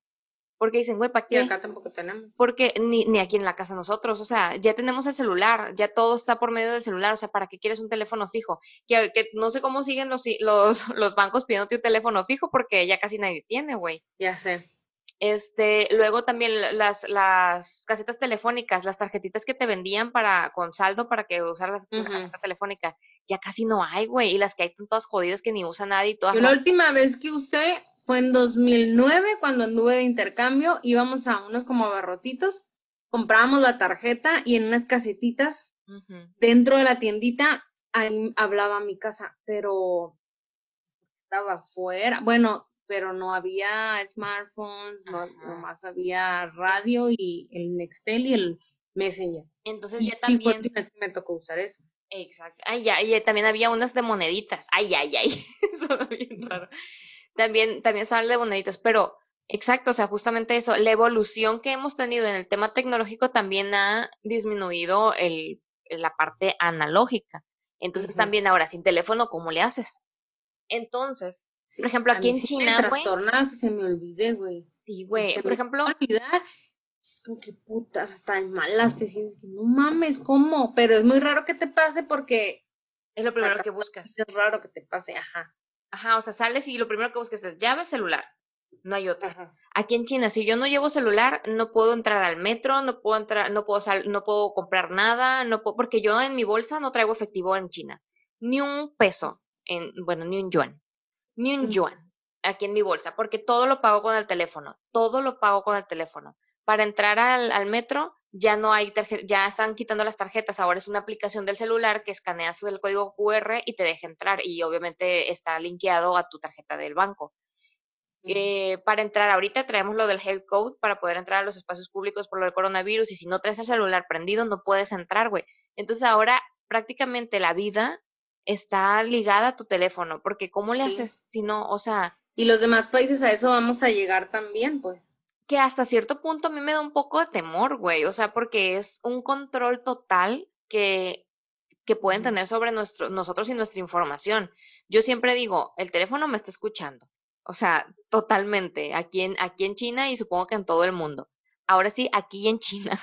Speaker 1: Porque dicen, güey, ¿para qué?
Speaker 2: acá tampoco tenemos.
Speaker 1: Porque ni, ni aquí en la casa nosotros, o sea, ya tenemos el celular, ya todo está por medio del celular, o sea, ¿para qué quieres un teléfono fijo? Que, que no sé cómo siguen los, los, los bancos pidiéndote un teléfono fijo porque ya casi nadie tiene, güey.
Speaker 2: Ya sé.
Speaker 1: Este, luego también las, las casetas telefónicas, las tarjetitas que te vendían para, con saldo para que usaras la caseta telefónica, ya casi no hay, güey, y las que hay están todas jodidas que ni usa nadie y todas.
Speaker 2: Yo la última vez que usé fue en 2009 cuando anduve de intercambio, íbamos a unos como abarrotitos, comprábamos la tarjeta y en unas casetitas dentro de la tiendita ahí hablaba mi casa, pero estaba fuera, bueno, pero no había smartphones, no, nomás había radio y el Nextel y el Messenger.
Speaker 1: Entonces ya también
Speaker 2: me tocó usar eso.
Speaker 1: Exacto. Ay, ya, y también había unas de moneditas. Ay, ay, ay. Eso era bien raro también, también sale de moneditas, pero exacto, o sea, justamente eso, la evolución que hemos tenido en el tema tecnológico también ha disminuido el, la parte analógica. Entonces también ahora sin teléfono, ¿cómo le haces? Entonces, por ejemplo, aquí en China,
Speaker 2: güey. que se me olvide, güey.
Speaker 1: Sí, güey. por ejemplo,
Speaker 2: olvidar. Es como que putas, hasta en malas te sientes que no mames, ¿cómo? Pero es muy raro que te pase porque
Speaker 1: es lo primero que buscas.
Speaker 2: Es raro que te pase, ajá.
Speaker 1: Ajá, o sea, sales y lo primero que buscas es llave, celular. No hay otra. Aquí en China, si yo no llevo celular, no puedo entrar al metro, no puedo entrar, no puedo sal, no puedo comprar nada, no puedo, porque yo en mi bolsa no traigo efectivo en China. Ni un peso, en, bueno, ni un yuan. Ni un yuan aquí en mi bolsa, porque todo lo pago con el teléfono. Todo lo pago con el teléfono. Para entrar al, al metro, ya no hay ya están quitando las tarjetas, ahora es una aplicación del celular que escaneas el código QR y te deja entrar y obviamente está linkeado a tu tarjeta del banco. Eh, para entrar ahorita traemos lo del health code para poder entrar a los espacios públicos por lo del coronavirus y si no traes el celular prendido no puedes entrar, güey. Entonces ahora prácticamente la vida está ligada a tu teléfono, porque ¿cómo le haces si no, o sea...
Speaker 2: Y los demás países a eso vamos a llegar también, pues
Speaker 1: que hasta cierto punto a mí me da un poco de temor, güey, o sea, porque es un control total que, que pueden tener sobre nuestro, nosotros y nuestra información. Yo siempre digo, el teléfono me está escuchando, o sea, totalmente, aquí en, aquí en China y supongo que en todo el mundo. Ahora sí, aquí en China.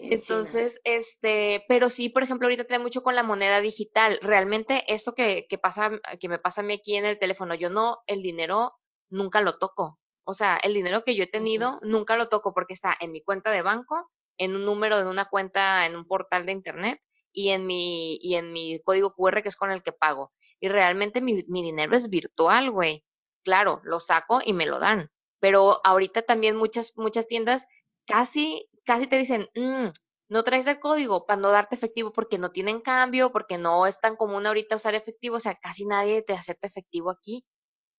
Speaker 1: Entonces, este, pero sí, por ejemplo, ahorita trae mucho con la moneda digital. Realmente esto que, que pasa, que me pasa a mí aquí en el teléfono, yo no, el dinero nunca lo toco. O sea, el dinero que yo he tenido nunca lo toco porque está en mi cuenta de banco, en un número de una cuenta en un portal de internet y en mi, y en mi código QR que es con el que pago. Y realmente mi, mi dinero es virtual, güey. Claro, lo saco y me lo dan. Pero ahorita también muchas, muchas tiendas casi, casi te dicen, mm, no traes el código para no darte efectivo porque no tienen cambio, porque no es tan común ahorita usar efectivo, o sea, casi nadie te acepta efectivo aquí.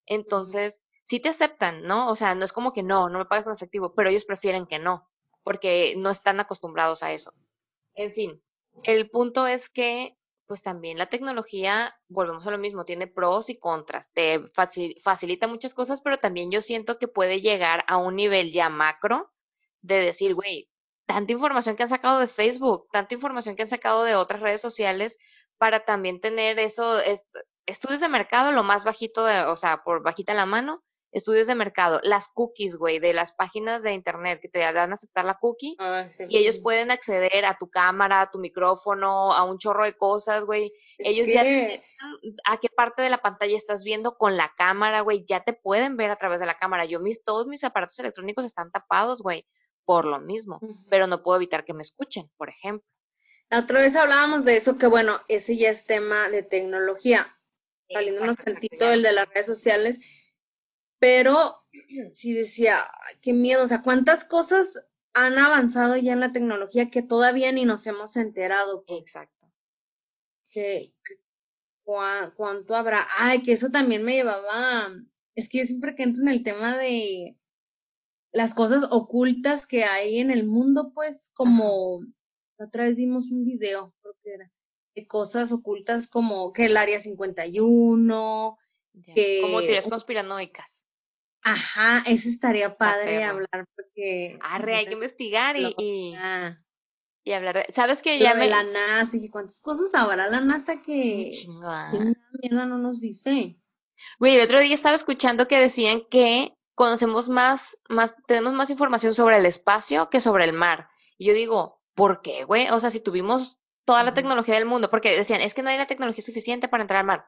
Speaker 1: Entonces, sí te aceptan, ¿no? O sea, no es como que no, no me pagas con efectivo, pero ellos prefieren que no, porque no están acostumbrados a eso. En fin, el punto es que, pues también la tecnología, volvemos a lo mismo, tiene pros y contras, te facilita muchas cosas, pero también yo siento que puede llegar a un nivel ya macro de decir, güey, tanta información que han sacado de Facebook, tanta información que han sacado de otras redes sociales para también tener eso, estudios de mercado lo más bajito, de, o sea, por bajita la mano, estudios de mercado, las cookies, güey, de las páginas de internet que te dan a aceptar la cookie ah, y ellos pueden acceder a tu cámara, a tu micrófono, a un chorro de cosas, güey. Ellos ya a qué parte de la pantalla estás viendo con la cámara, güey, ya te pueden ver a través de la cámara. Yo mis todos mis aparatos electrónicos están tapados, güey, por lo mismo, pero no puedo evitar que me escuchen, por ejemplo.
Speaker 2: La otra vez hablábamos de eso, que bueno, ese ya es tema de tecnología, saliéndonos tantito el de las redes sociales, pero sí decía, qué miedo, o sea, cuántas cosas han avanzado ya en la tecnología que todavía ni nos hemos enterado.
Speaker 1: Pues? Exacto.
Speaker 2: Que, cuánto habrá. Ay, que eso también me llevaba. Es que yo siempre que entro en el tema de las cosas ocultas que hay en el mundo, pues como otra vez vimos un video, creo que era, de cosas ocultas como que el área 51, que...
Speaker 1: Como teorías conspiranoicas.
Speaker 2: Ajá, eso estaría padre hablar porque...
Speaker 1: Arre, hay que investigar y, y, hablar ¿Sabes que ya
Speaker 2: me... la NASA y cuántas cosas habrá la NASA que... Chingada. mierda no nos dice.
Speaker 1: Güey, el otro día estaba escuchando que decían que conocemos más, más, tenemos más información sobre el espacio que sobre el mar. Y yo digo, ¿por qué, güey? O sea, si tuvimos toda la tecnología del mundo, porque decían, es que no hay la tecnología suficiente para entrar al mar.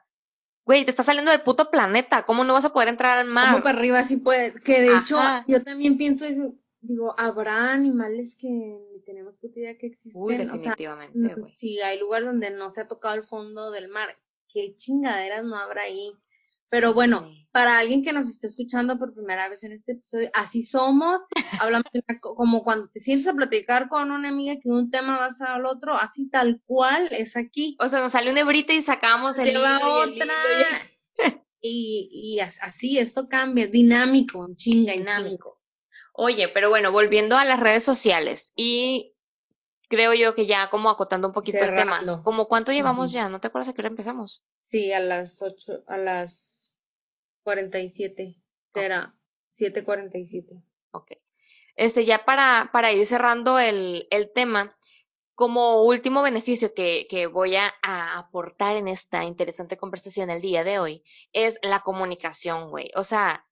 Speaker 1: Güey, te estás saliendo del puto planeta, ¿cómo no vas a poder entrar al mar?
Speaker 2: ¿Cómo para arriba sí puedes? Que de hecho, yo también pienso, digo, habrá animales que ni tenemos puta idea que existen. Uy, definitivamente, güey. si hay lugares donde no se ha tocado el fondo del mar, qué chingaderas no habrá ahí. Pero bueno, para alguien que nos esté escuchando por primera vez en este episodio, así somos, hablamos como cuando te sientes a platicar con una amiga que un tema vas al otro, así tal cual es aquí.
Speaker 1: O sea, nos sale una hebrita y sacamos el libro otra.
Speaker 2: Y, y, así, esto cambia, dinámico, chinga, dinámico.
Speaker 1: Oye, pero bueno, volviendo a las redes sociales y creo yo que ya como acotando un poquito el tema, como cuánto llevamos ya, ¿no te acuerdas a qué hora empezamos?
Speaker 2: Sí, a las ocho, a las 47, que era 747.
Speaker 1: Ok. Este, ya para, para ir cerrando el, el tema, como último beneficio que, que voy a, aportar en esta interesante conversación el día de hoy es la comunicación, güey. O sea,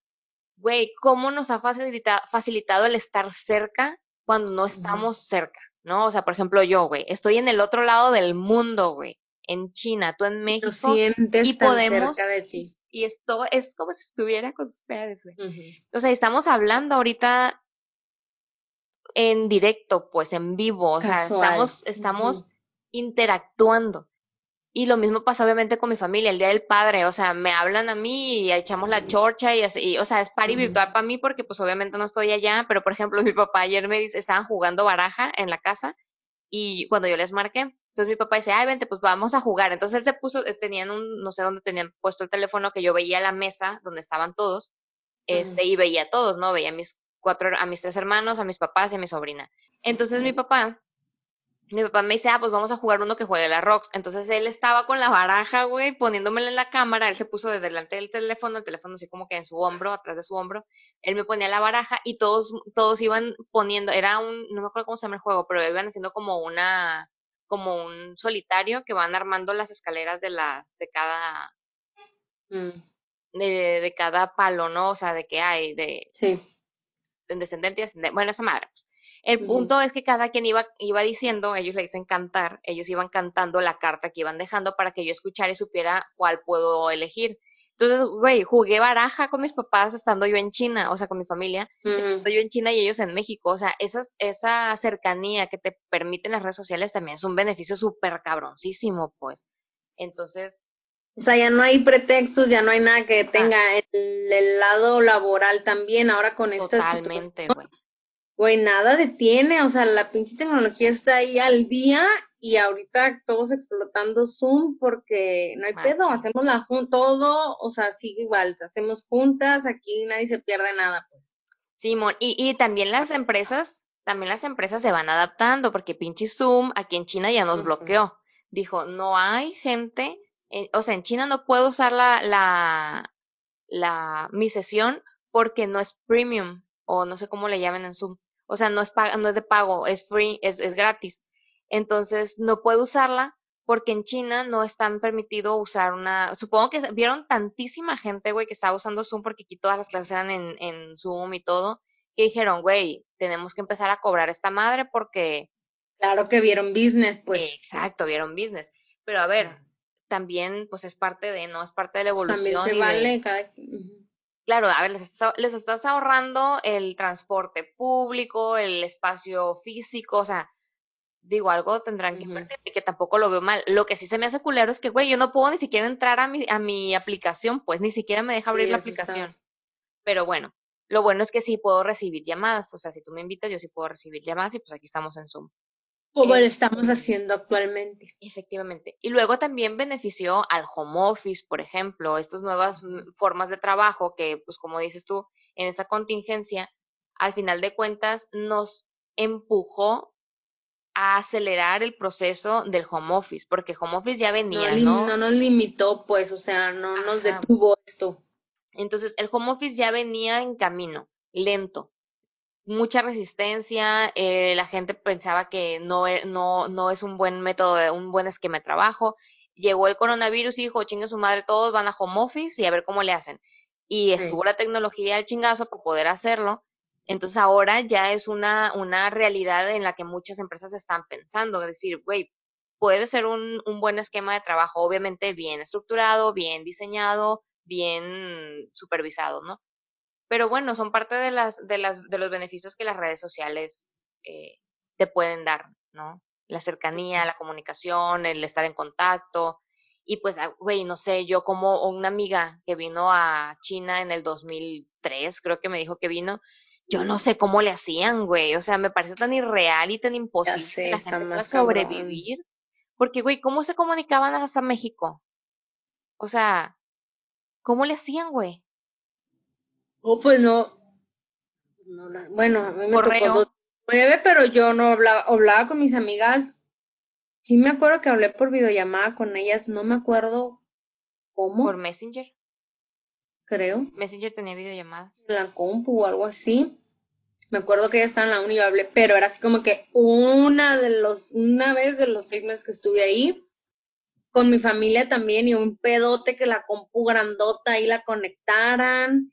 Speaker 1: güey, ¿cómo nos ha facilitado, facilitado el estar cerca cuando no estamos cerca? ¿No? O sea, por ejemplo, yo, güey, estoy en el otro lado del mundo, güey, en China, tú en México, y podemos, cerca de ti y esto es como si estuviera con ustedes, güey. O sea, estamos hablando ahorita en directo, pues en vivo, o sea, estamos, estamos interactuando. Y lo mismo pasa obviamente con mi familia, el Día del Padre, o sea, me hablan a mí y echamos la chorcha y así, o sea, es pari virtual para mí porque pues obviamente no estoy allá, pero por ejemplo mi papá ayer me dice, estaban jugando baraja en la casa y cuando yo les marqué, entonces mi papá dice, ay, vente, pues vamos a jugar. Entonces él se puso, eh, tenían un, no sé dónde tenían puesto el teléfono, que yo veía la mesa donde estaban todos, este, y veía a todos, ¿no? Veía a mis cuatro, a mis tres hermanos, a mis papás y a mi sobrina. Entonces mi papá, mi papá me dice, ah, pues vamos a jugar uno que juegue la Rocks. Entonces él estaba con la baraja, güey, poniéndomela en la cámara, él se puso de delante del teléfono, el teléfono así como que en su hombro, atrás de su hombro, él me ponía la baraja y todos, todos iban poniendo, era un, no me acuerdo cómo se llama el juego, pero iban haciendo como una, como un solitario que van armando las escaleras de las, de cada, mm. de, de, cada palo, ¿no? O sea, de que hay, de, sí. de descendente y ascendente, bueno, esa madre, pues. El punto es que cada quien iba, iba diciendo, ellos le dicen cantar, ellos iban cantando la carta que iban dejando para que yo escuchara y supiera cuál puedo elegir. Entonces, güey, jugué baraja con mis papás estando yo en China, o sea, con mi familia, estando yo en China y ellos en México. O sea, esas, esa cercanía que te permiten las redes sociales también es un beneficio súper cabroncísimo, pues. Entonces.
Speaker 2: O sea, ya no hay pretextos, ya no hay nada que tenga el, lado laboral también, ahora con esta Totalmente, güey. Güey, nada detiene, o sea, la pinche tecnología está ahí al día y ahorita todos explotando Zoom porque no hay pedo, hacemos la todo, o sea, sigue igual, hacemos juntas, aquí nadie se pierde nada, pues.
Speaker 1: Simón, y, y también las empresas, también las empresas se van adaptando, porque pinche Zoom aquí en China ya nos bloqueó. Dijo, no hay gente, o sea, en China no puedo usar la, la, la, mi sesión porque no es premium, o no sé cómo le llaman en Zoom. O sea, no es, no es de pago, es free, es, es gratis. Entonces no puedo usarla porque en China no están permitido usar una, supongo que vieron tantísima gente, güey, que estaba usando Zoom porque aquí todas las clases eran en, en Zoom y todo, que dijeron, güey, tenemos que empezar a cobrar esta madre porque...
Speaker 2: Claro que vieron business, pues.
Speaker 1: Exacto, vieron business. Pero a ver, también, pues es parte de, ¿no? Es parte de la evolución.
Speaker 2: También se vale cada...
Speaker 1: Claro, a ver, les estás, les estás ahorrando el transporte público, el espacio físico, o sea, digo, algo tendrán que invertir y que tampoco lo veo mal. Lo que sí se me hace culero es que, güey, yo no puedo ni siquiera entrar a mi, a mi aplicación, pues ni siquiera me deja abrir la aplicación. Pero bueno, lo bueno es que sí puedo recibir llamadas, o sea, si tú me invitas, yo sí puedo recibir llamadas y pues aquí estamos en Zoom.
Speaker 2: Como lo estamos haciendo actualmente.
Speaker 1: Efectivamente. Y luego también benefició al home office, por ejemplo, estas nuevas formas de trabajo que, pues como dices tú, en esta contingencia, al final de cuentas nos empujó a acelerar el proceso del home office, porque el home office ya venía, ¿no?
Speaker 2: No, nos limitó, pues, o sea, no nos detuvo esto.
Speaker 1: Entonces, el home office ya venía en camino, lento, mucha resistencia, eh, la gente pensaba que no, e, no, no es un buen método, un buen esquema de trabajo. Llegó el coronavirus y dijo, chingue su madre, todos van a home office y a ver cómo le hacen. Y estuvo la tecnología al chingazo para poder hacerlo. Entonces ahora ya es una, una realidad en la que muchas empresas están pensando, es decir, güey, puede ser un, un buen esquema de trabajo, obviamente bien estructurado, bien diseñado, bien supervisado, ¿no? Pero bueno, son parte de las, de las, de los beneficios que las redes sociales eh, te pueden dar, ¿no? La cercanía, la comunicación, el estar en contacto. Y pues, ah, güey, no sé, yo como una amiga que vino a China en el 2003, creo que me dijo que vino, yo no sé cómo le hacían, güey. O sea, me parece tan irreal y tan imposible que la gente pueda sobrevivir. Porque, güey, ¿cómo se comunicaban hasta México? O sea, ¿cómo le hacían, güey?
Speaker 2: Oh, pues no. bueno, a mí me tocó nueve, pero yo no hablaba, hablaba con mis amigas. Sí me acuerdo que hablé por videollamada con ellas, no me acuerdo cómo.
Speaker 1: ¿Por Messenger?
Speaker 2: Creo.
Speaker 1: Messenger tenía videollamadas.
Speaker 2: La compu o algo así. Me acuerdo que ella estaba en la uni y yo hablé, pero era así como que una de los, una vez de los seis meses que estuve ahí, con mi familia también, y un pedote que la compu grandota ahí la conectaran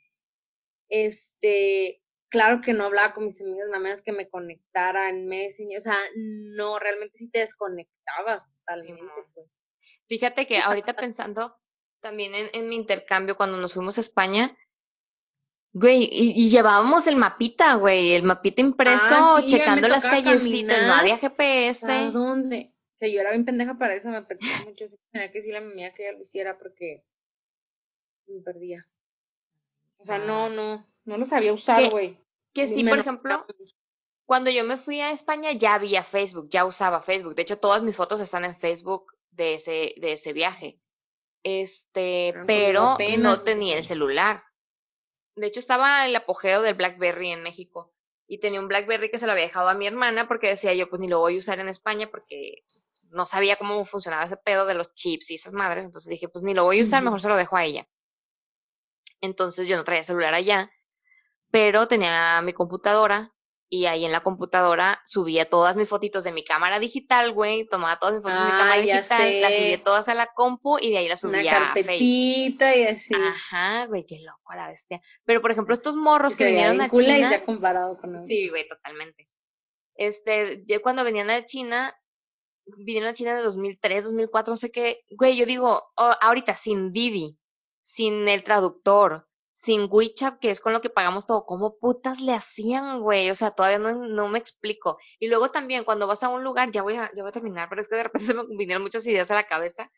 Speaker 2: este, claro que no hablaba con mis amigas, nada menos que me conectara en Messenger, o sea, no, realmente sí te desconectabas totalmente, pues.
Speaker 1: Fíjate que ahorita pensando también en, mi intercambio cuando nos fuimos a España, güey, y, llevábamos el mapita, güey, el mapita impreso, ah, checando las callecitas, no había GPS.
Speaker 2: ¿A dónde? Que yo era bien pendeja para eso, me perdía mucho, tenía que decirle a mi amiga que ella lo hiciera porque me perdía. O sea, no, no, no lo sabía usar, güey.
Speaker 1: Que, sí, por ejemplo, cuando yo me fui a España ya había Facebook, ya usaba Facebook. De hecho, todas mis fotos están en Facebook de ese, de ese viaje. Este, pero, no tenía el celular. De hecho, estaba el apogeo del BlackBerry en México. Y tenía un BlackBerry que se lo había dejado a mi hermana porque decía yo, pues ni lo voy a usar en España porque no sabía cómo funcionaba ese pedo de los chips y esas madres. Entonces dije, pues ni lo voy a usar, mejor se lo dejo a ella. Entonces yo no traía celular allá, pero tenía mi computadora y ahí en la computadora subía todas mis fotitos de mi cámara digital, güey, tomaba todas mis fotos de mi cámara digital, las subía todas a la compu y de ahí las subía
Speaker 2: a Facebook. y así.
Speaker 1: Ajá, güey, qué loco la bestia. Pero por ejemplo, estos morros que vinieron a China. Y
Speaker 2: ya comparado con
Speaker 1: Sí, güey, totalmente. Este, yo cuando venían a China, vinieron a China en 2003, 2004, no sé qué, güey, yo digo, oh, ahorita sin Didi, sin el traductor, sin WeChat, que es con lo que pagamos todo, ¿cómo putas le hacían, güey? O sea, todavía no, no, me explico. Y luego también, cuando vas a un lugar, ya voy a, ya voy a terminar, pero es que de repente se me vinieron muchas ideas a la cabeza.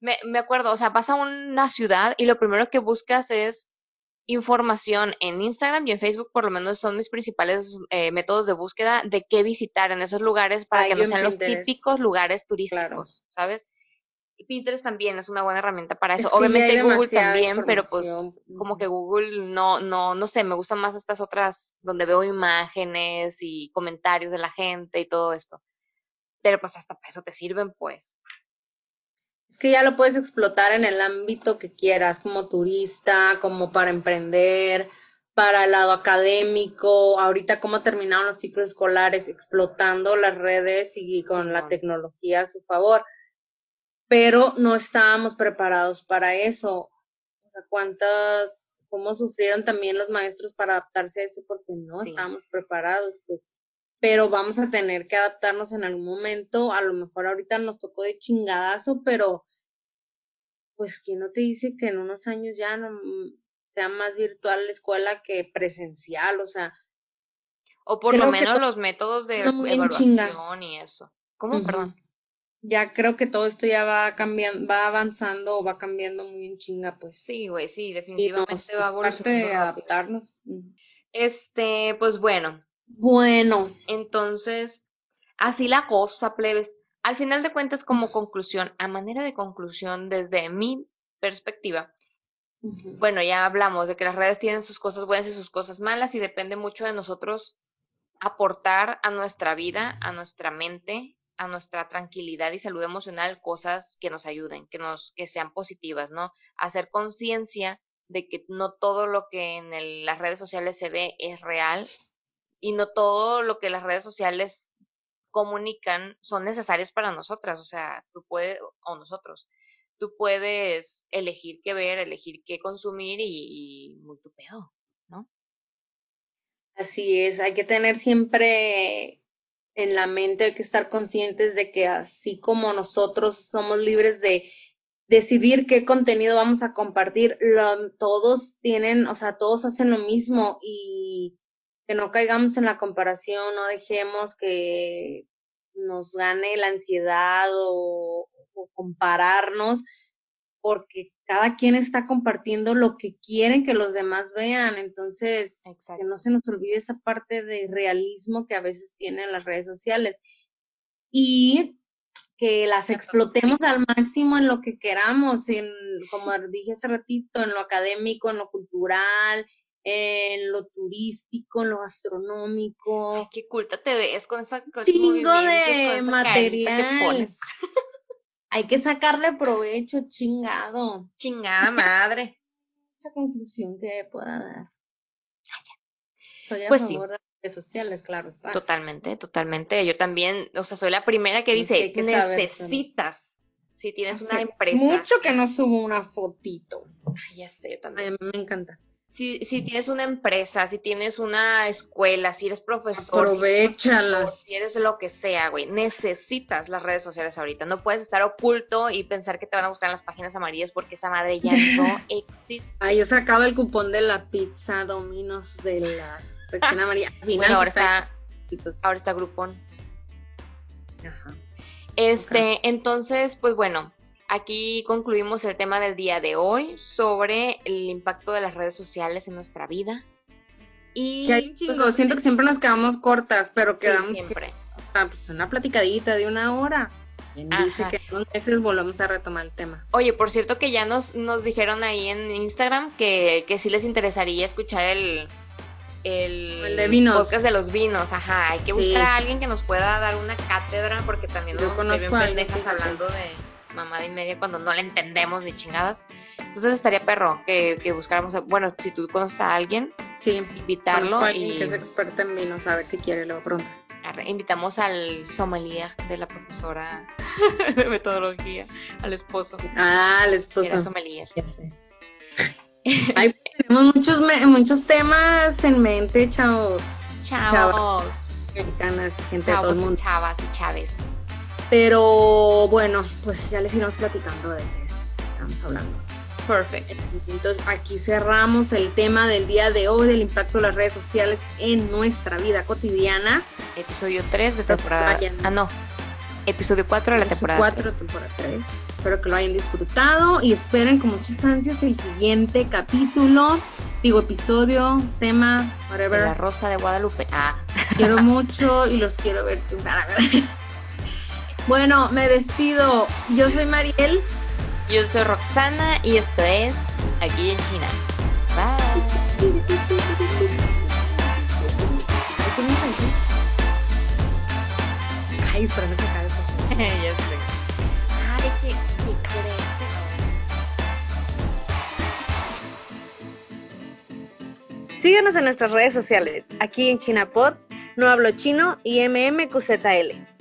Speaker 1: Me, me acuerdo, o sea, vas a una ciudad y lo primero que buscas es información en Instagram y en Facebook, por lo menos son mis principales eh, métodos de búsqueda de qué visitar en esos lugares para que no sean los típicos lugares turísticos, ¿sabes? Pinterest también es una buena herramienta para eso. Obviamente Google también, pero pues como que Google no, no, no sé, me gustan más estas otras donde veo imágenes y comentarios de la gente y todo esto. Pero pues hasta para eso te sirven, pues.
Speaker 2: Es que ya lo puedes explotar en el ámbito que quieras, como turista, como para emprender, para el lado académico, ahorita cómo terminaron los ciclos escolares explotando las redes y con la tecnología a su favor pero no estábamos preparados para eso. O sea, cuántas, cómo sufrieron también los maestros para adaptarse a eso porque no estábamos preparados, pues. Pero vamos a tener que adaptarnos en algún momento. A lo mejor ahorita nos tocó de chingadazo, pero pues quién no te dice que en unos años ya no sea más virtual la escuela que presencial, o sea.
Speaker 1: O por lo menos los métodos de evaluación y eso. ¿Cómo? Perdón.
Speaker 2: Ya creo que todo esto ya va cambiando, va avanzando o va cambiando muy en chinga, pues.
Speaker 1: Sí, güey, sí, definitivamente va a
Speaker 2: evolucionar. adaptarnos.
Speaker 1: Este, pues bueno.
Speaker 2: Bueno.
Speaker 1: Entonces, así la cosa, plebes. Al final de cuentas, como conclusión, a manera de conclusión, desde mi perspectiva, bueno, ya hablamos de que las redes tienen sus cosas buenas y sus cosas malas y depende mucho de nosotros aportar a nuestra vida, a nuestra mente, a nuestra tranquilidad y salud emocional cosas que nos ayuden, que nos que sean positivas, ¿no? Hacer conciencia de que no todo lo que en las redes sociales se ve es real y no todo lo que las redes sociales comunican son necesarias para nosotras, o sea, tú puedes, o nosotros, tú puedes elegir qué ver, elegir qué consumir y, muy tu pedo, ¿no?
Speaker 2: Así es, hay que tener siempre en la mente, hay que estar conscientes de que así como nosotros somos libres de decidir qué contenido vamos a compartir, todos tienen, o sea, todos hacen lo mismo y que no caigamos en la comparación, no dejemos que nos gane la ansiedad o, compararnos, porque cada quien está compartiendo lo que quieren que los demás vean. Entonces, que no se nos olvide esa parte de realismo que a veces tienen las redes sociales. Y que las explotemos al máximo en lo que queramos, en, como dije hace ratito, en lo académico, en lo cultural, en lo turístico, en lo gastronómico.
Speaker 1: Ay, qué culta te ves con esa
Speaker 2: cosa. Chingo de material. Hay que sacarle provecho, chingado.
Speaker 1: Chingada madre.
Speaker 2: Esa conclusión que pueda dar. Soy a pues favor de las redes sociales, claro está.
Speaker 1: Totalmente, totalmente. Yo también, o sea, soy la primera que dice, que necesitas, si tienes una empresa.
Speaker 2: Mucho que no subo una fotito.
Speaker 1: Ay, ya sé, también.
Speaker 2: me encanta
Speaker 1: si, si tienes una empresa, si tienes una escuela, si eres profesor,
Speaker 2: aprovechalas.
Speaker 1: Si, eres, lo que sea, güey, necesitas las redes sociales ahorita. No puedes estar oculto y pensar que te van a buscar en las páginas amarillas porque esa madre ya no existe.
Speaker 2: Ay, yo sacaba el cupón de la pizza Dominos de la sección amarilla.
Speaker 1: bueno, ahora está, ahora está Groupon. Ajá. Este, entonces, pues bueno, Aquí concluimos el tema del día de hoy sobre el impacto de las redes sociales en nuestra vida.
Speaker 2: Y hay un pues, chingo, siento que siempre nos quedamos cortas, pero quedamos
Speaker 1: siempre.
Speaker 2: o sea, pues una platicadita de una hora. dice que en unos meses volvemos a retomar el tema.
Speaker 1: Oye, por cierto que ya nos, nos dijeron ahí en Instagram que, que sí les interesaría escuchar el, el,
Speaker 2: de vinos.
Speaker 1: podcast de los vinos, ajá. Hay que buscar a alguien que nos pueda dar una cátedra porque también nos bien pendejas hablando de mamada y media cuando no le entendemos ni chingadas. Entonces estaría perro que, que buscáramos, bueno, si tú conoces a alguien,
Speaker 2: sí,
Speaker 1: invitarlo.
Speaker 2: A y que es experto en vinos, a ver si quiere luego pronto.
Speaker 1: Invitamos al sommelier de la profesora de metodología, al esposo.
Speaker 2: Ah, al esposo.
Speaker 1: Era sommelier.
Speaker 2: Ya sé. tenemos muchos, muchos temas en mente, chavos.
Speaker 1: Chavos.
Speaker 2: Mexicanas, gente de todo el mundo.
Speaker 1: Chavas y chaves.
Speaker 2: Pero bueno, pues ya les iremos platicando de qué estamos hablando.
Speaker 1: Perfecto.
Speaker 2: Entonces aquí cerramos el tema del día de hoy, del impacto de las redes sociales en nuestra vida cotidiana.
Speaker 1: Episodio 3 de temporada. Ah, no. Episodio 4 de la temporada
Speaker 2: 4 de temporada 3. Espero que lo hayan disfrutado y esperen con muchas ansias el siguiente capítulo, digo episodio, tema, whatever.
Speaker 1: la Rosa de Guadalupe. Ah.
Speaker 2: Quiero mucho y los quiero ver. Bueno, me despido. Yo soy Mariel.
Speaker 1: Yo soy Roxana y esto es Aquí en China. Bye.
Speaker 2: Ay, espera, no te caes.
Speaker 1: ya sé. Ay, ¿qué, qué
Speaker 2: crees? Síguenos en nuestras redes sociales. Aquí en ChinaPod, No Hablo Chino y MMQZL.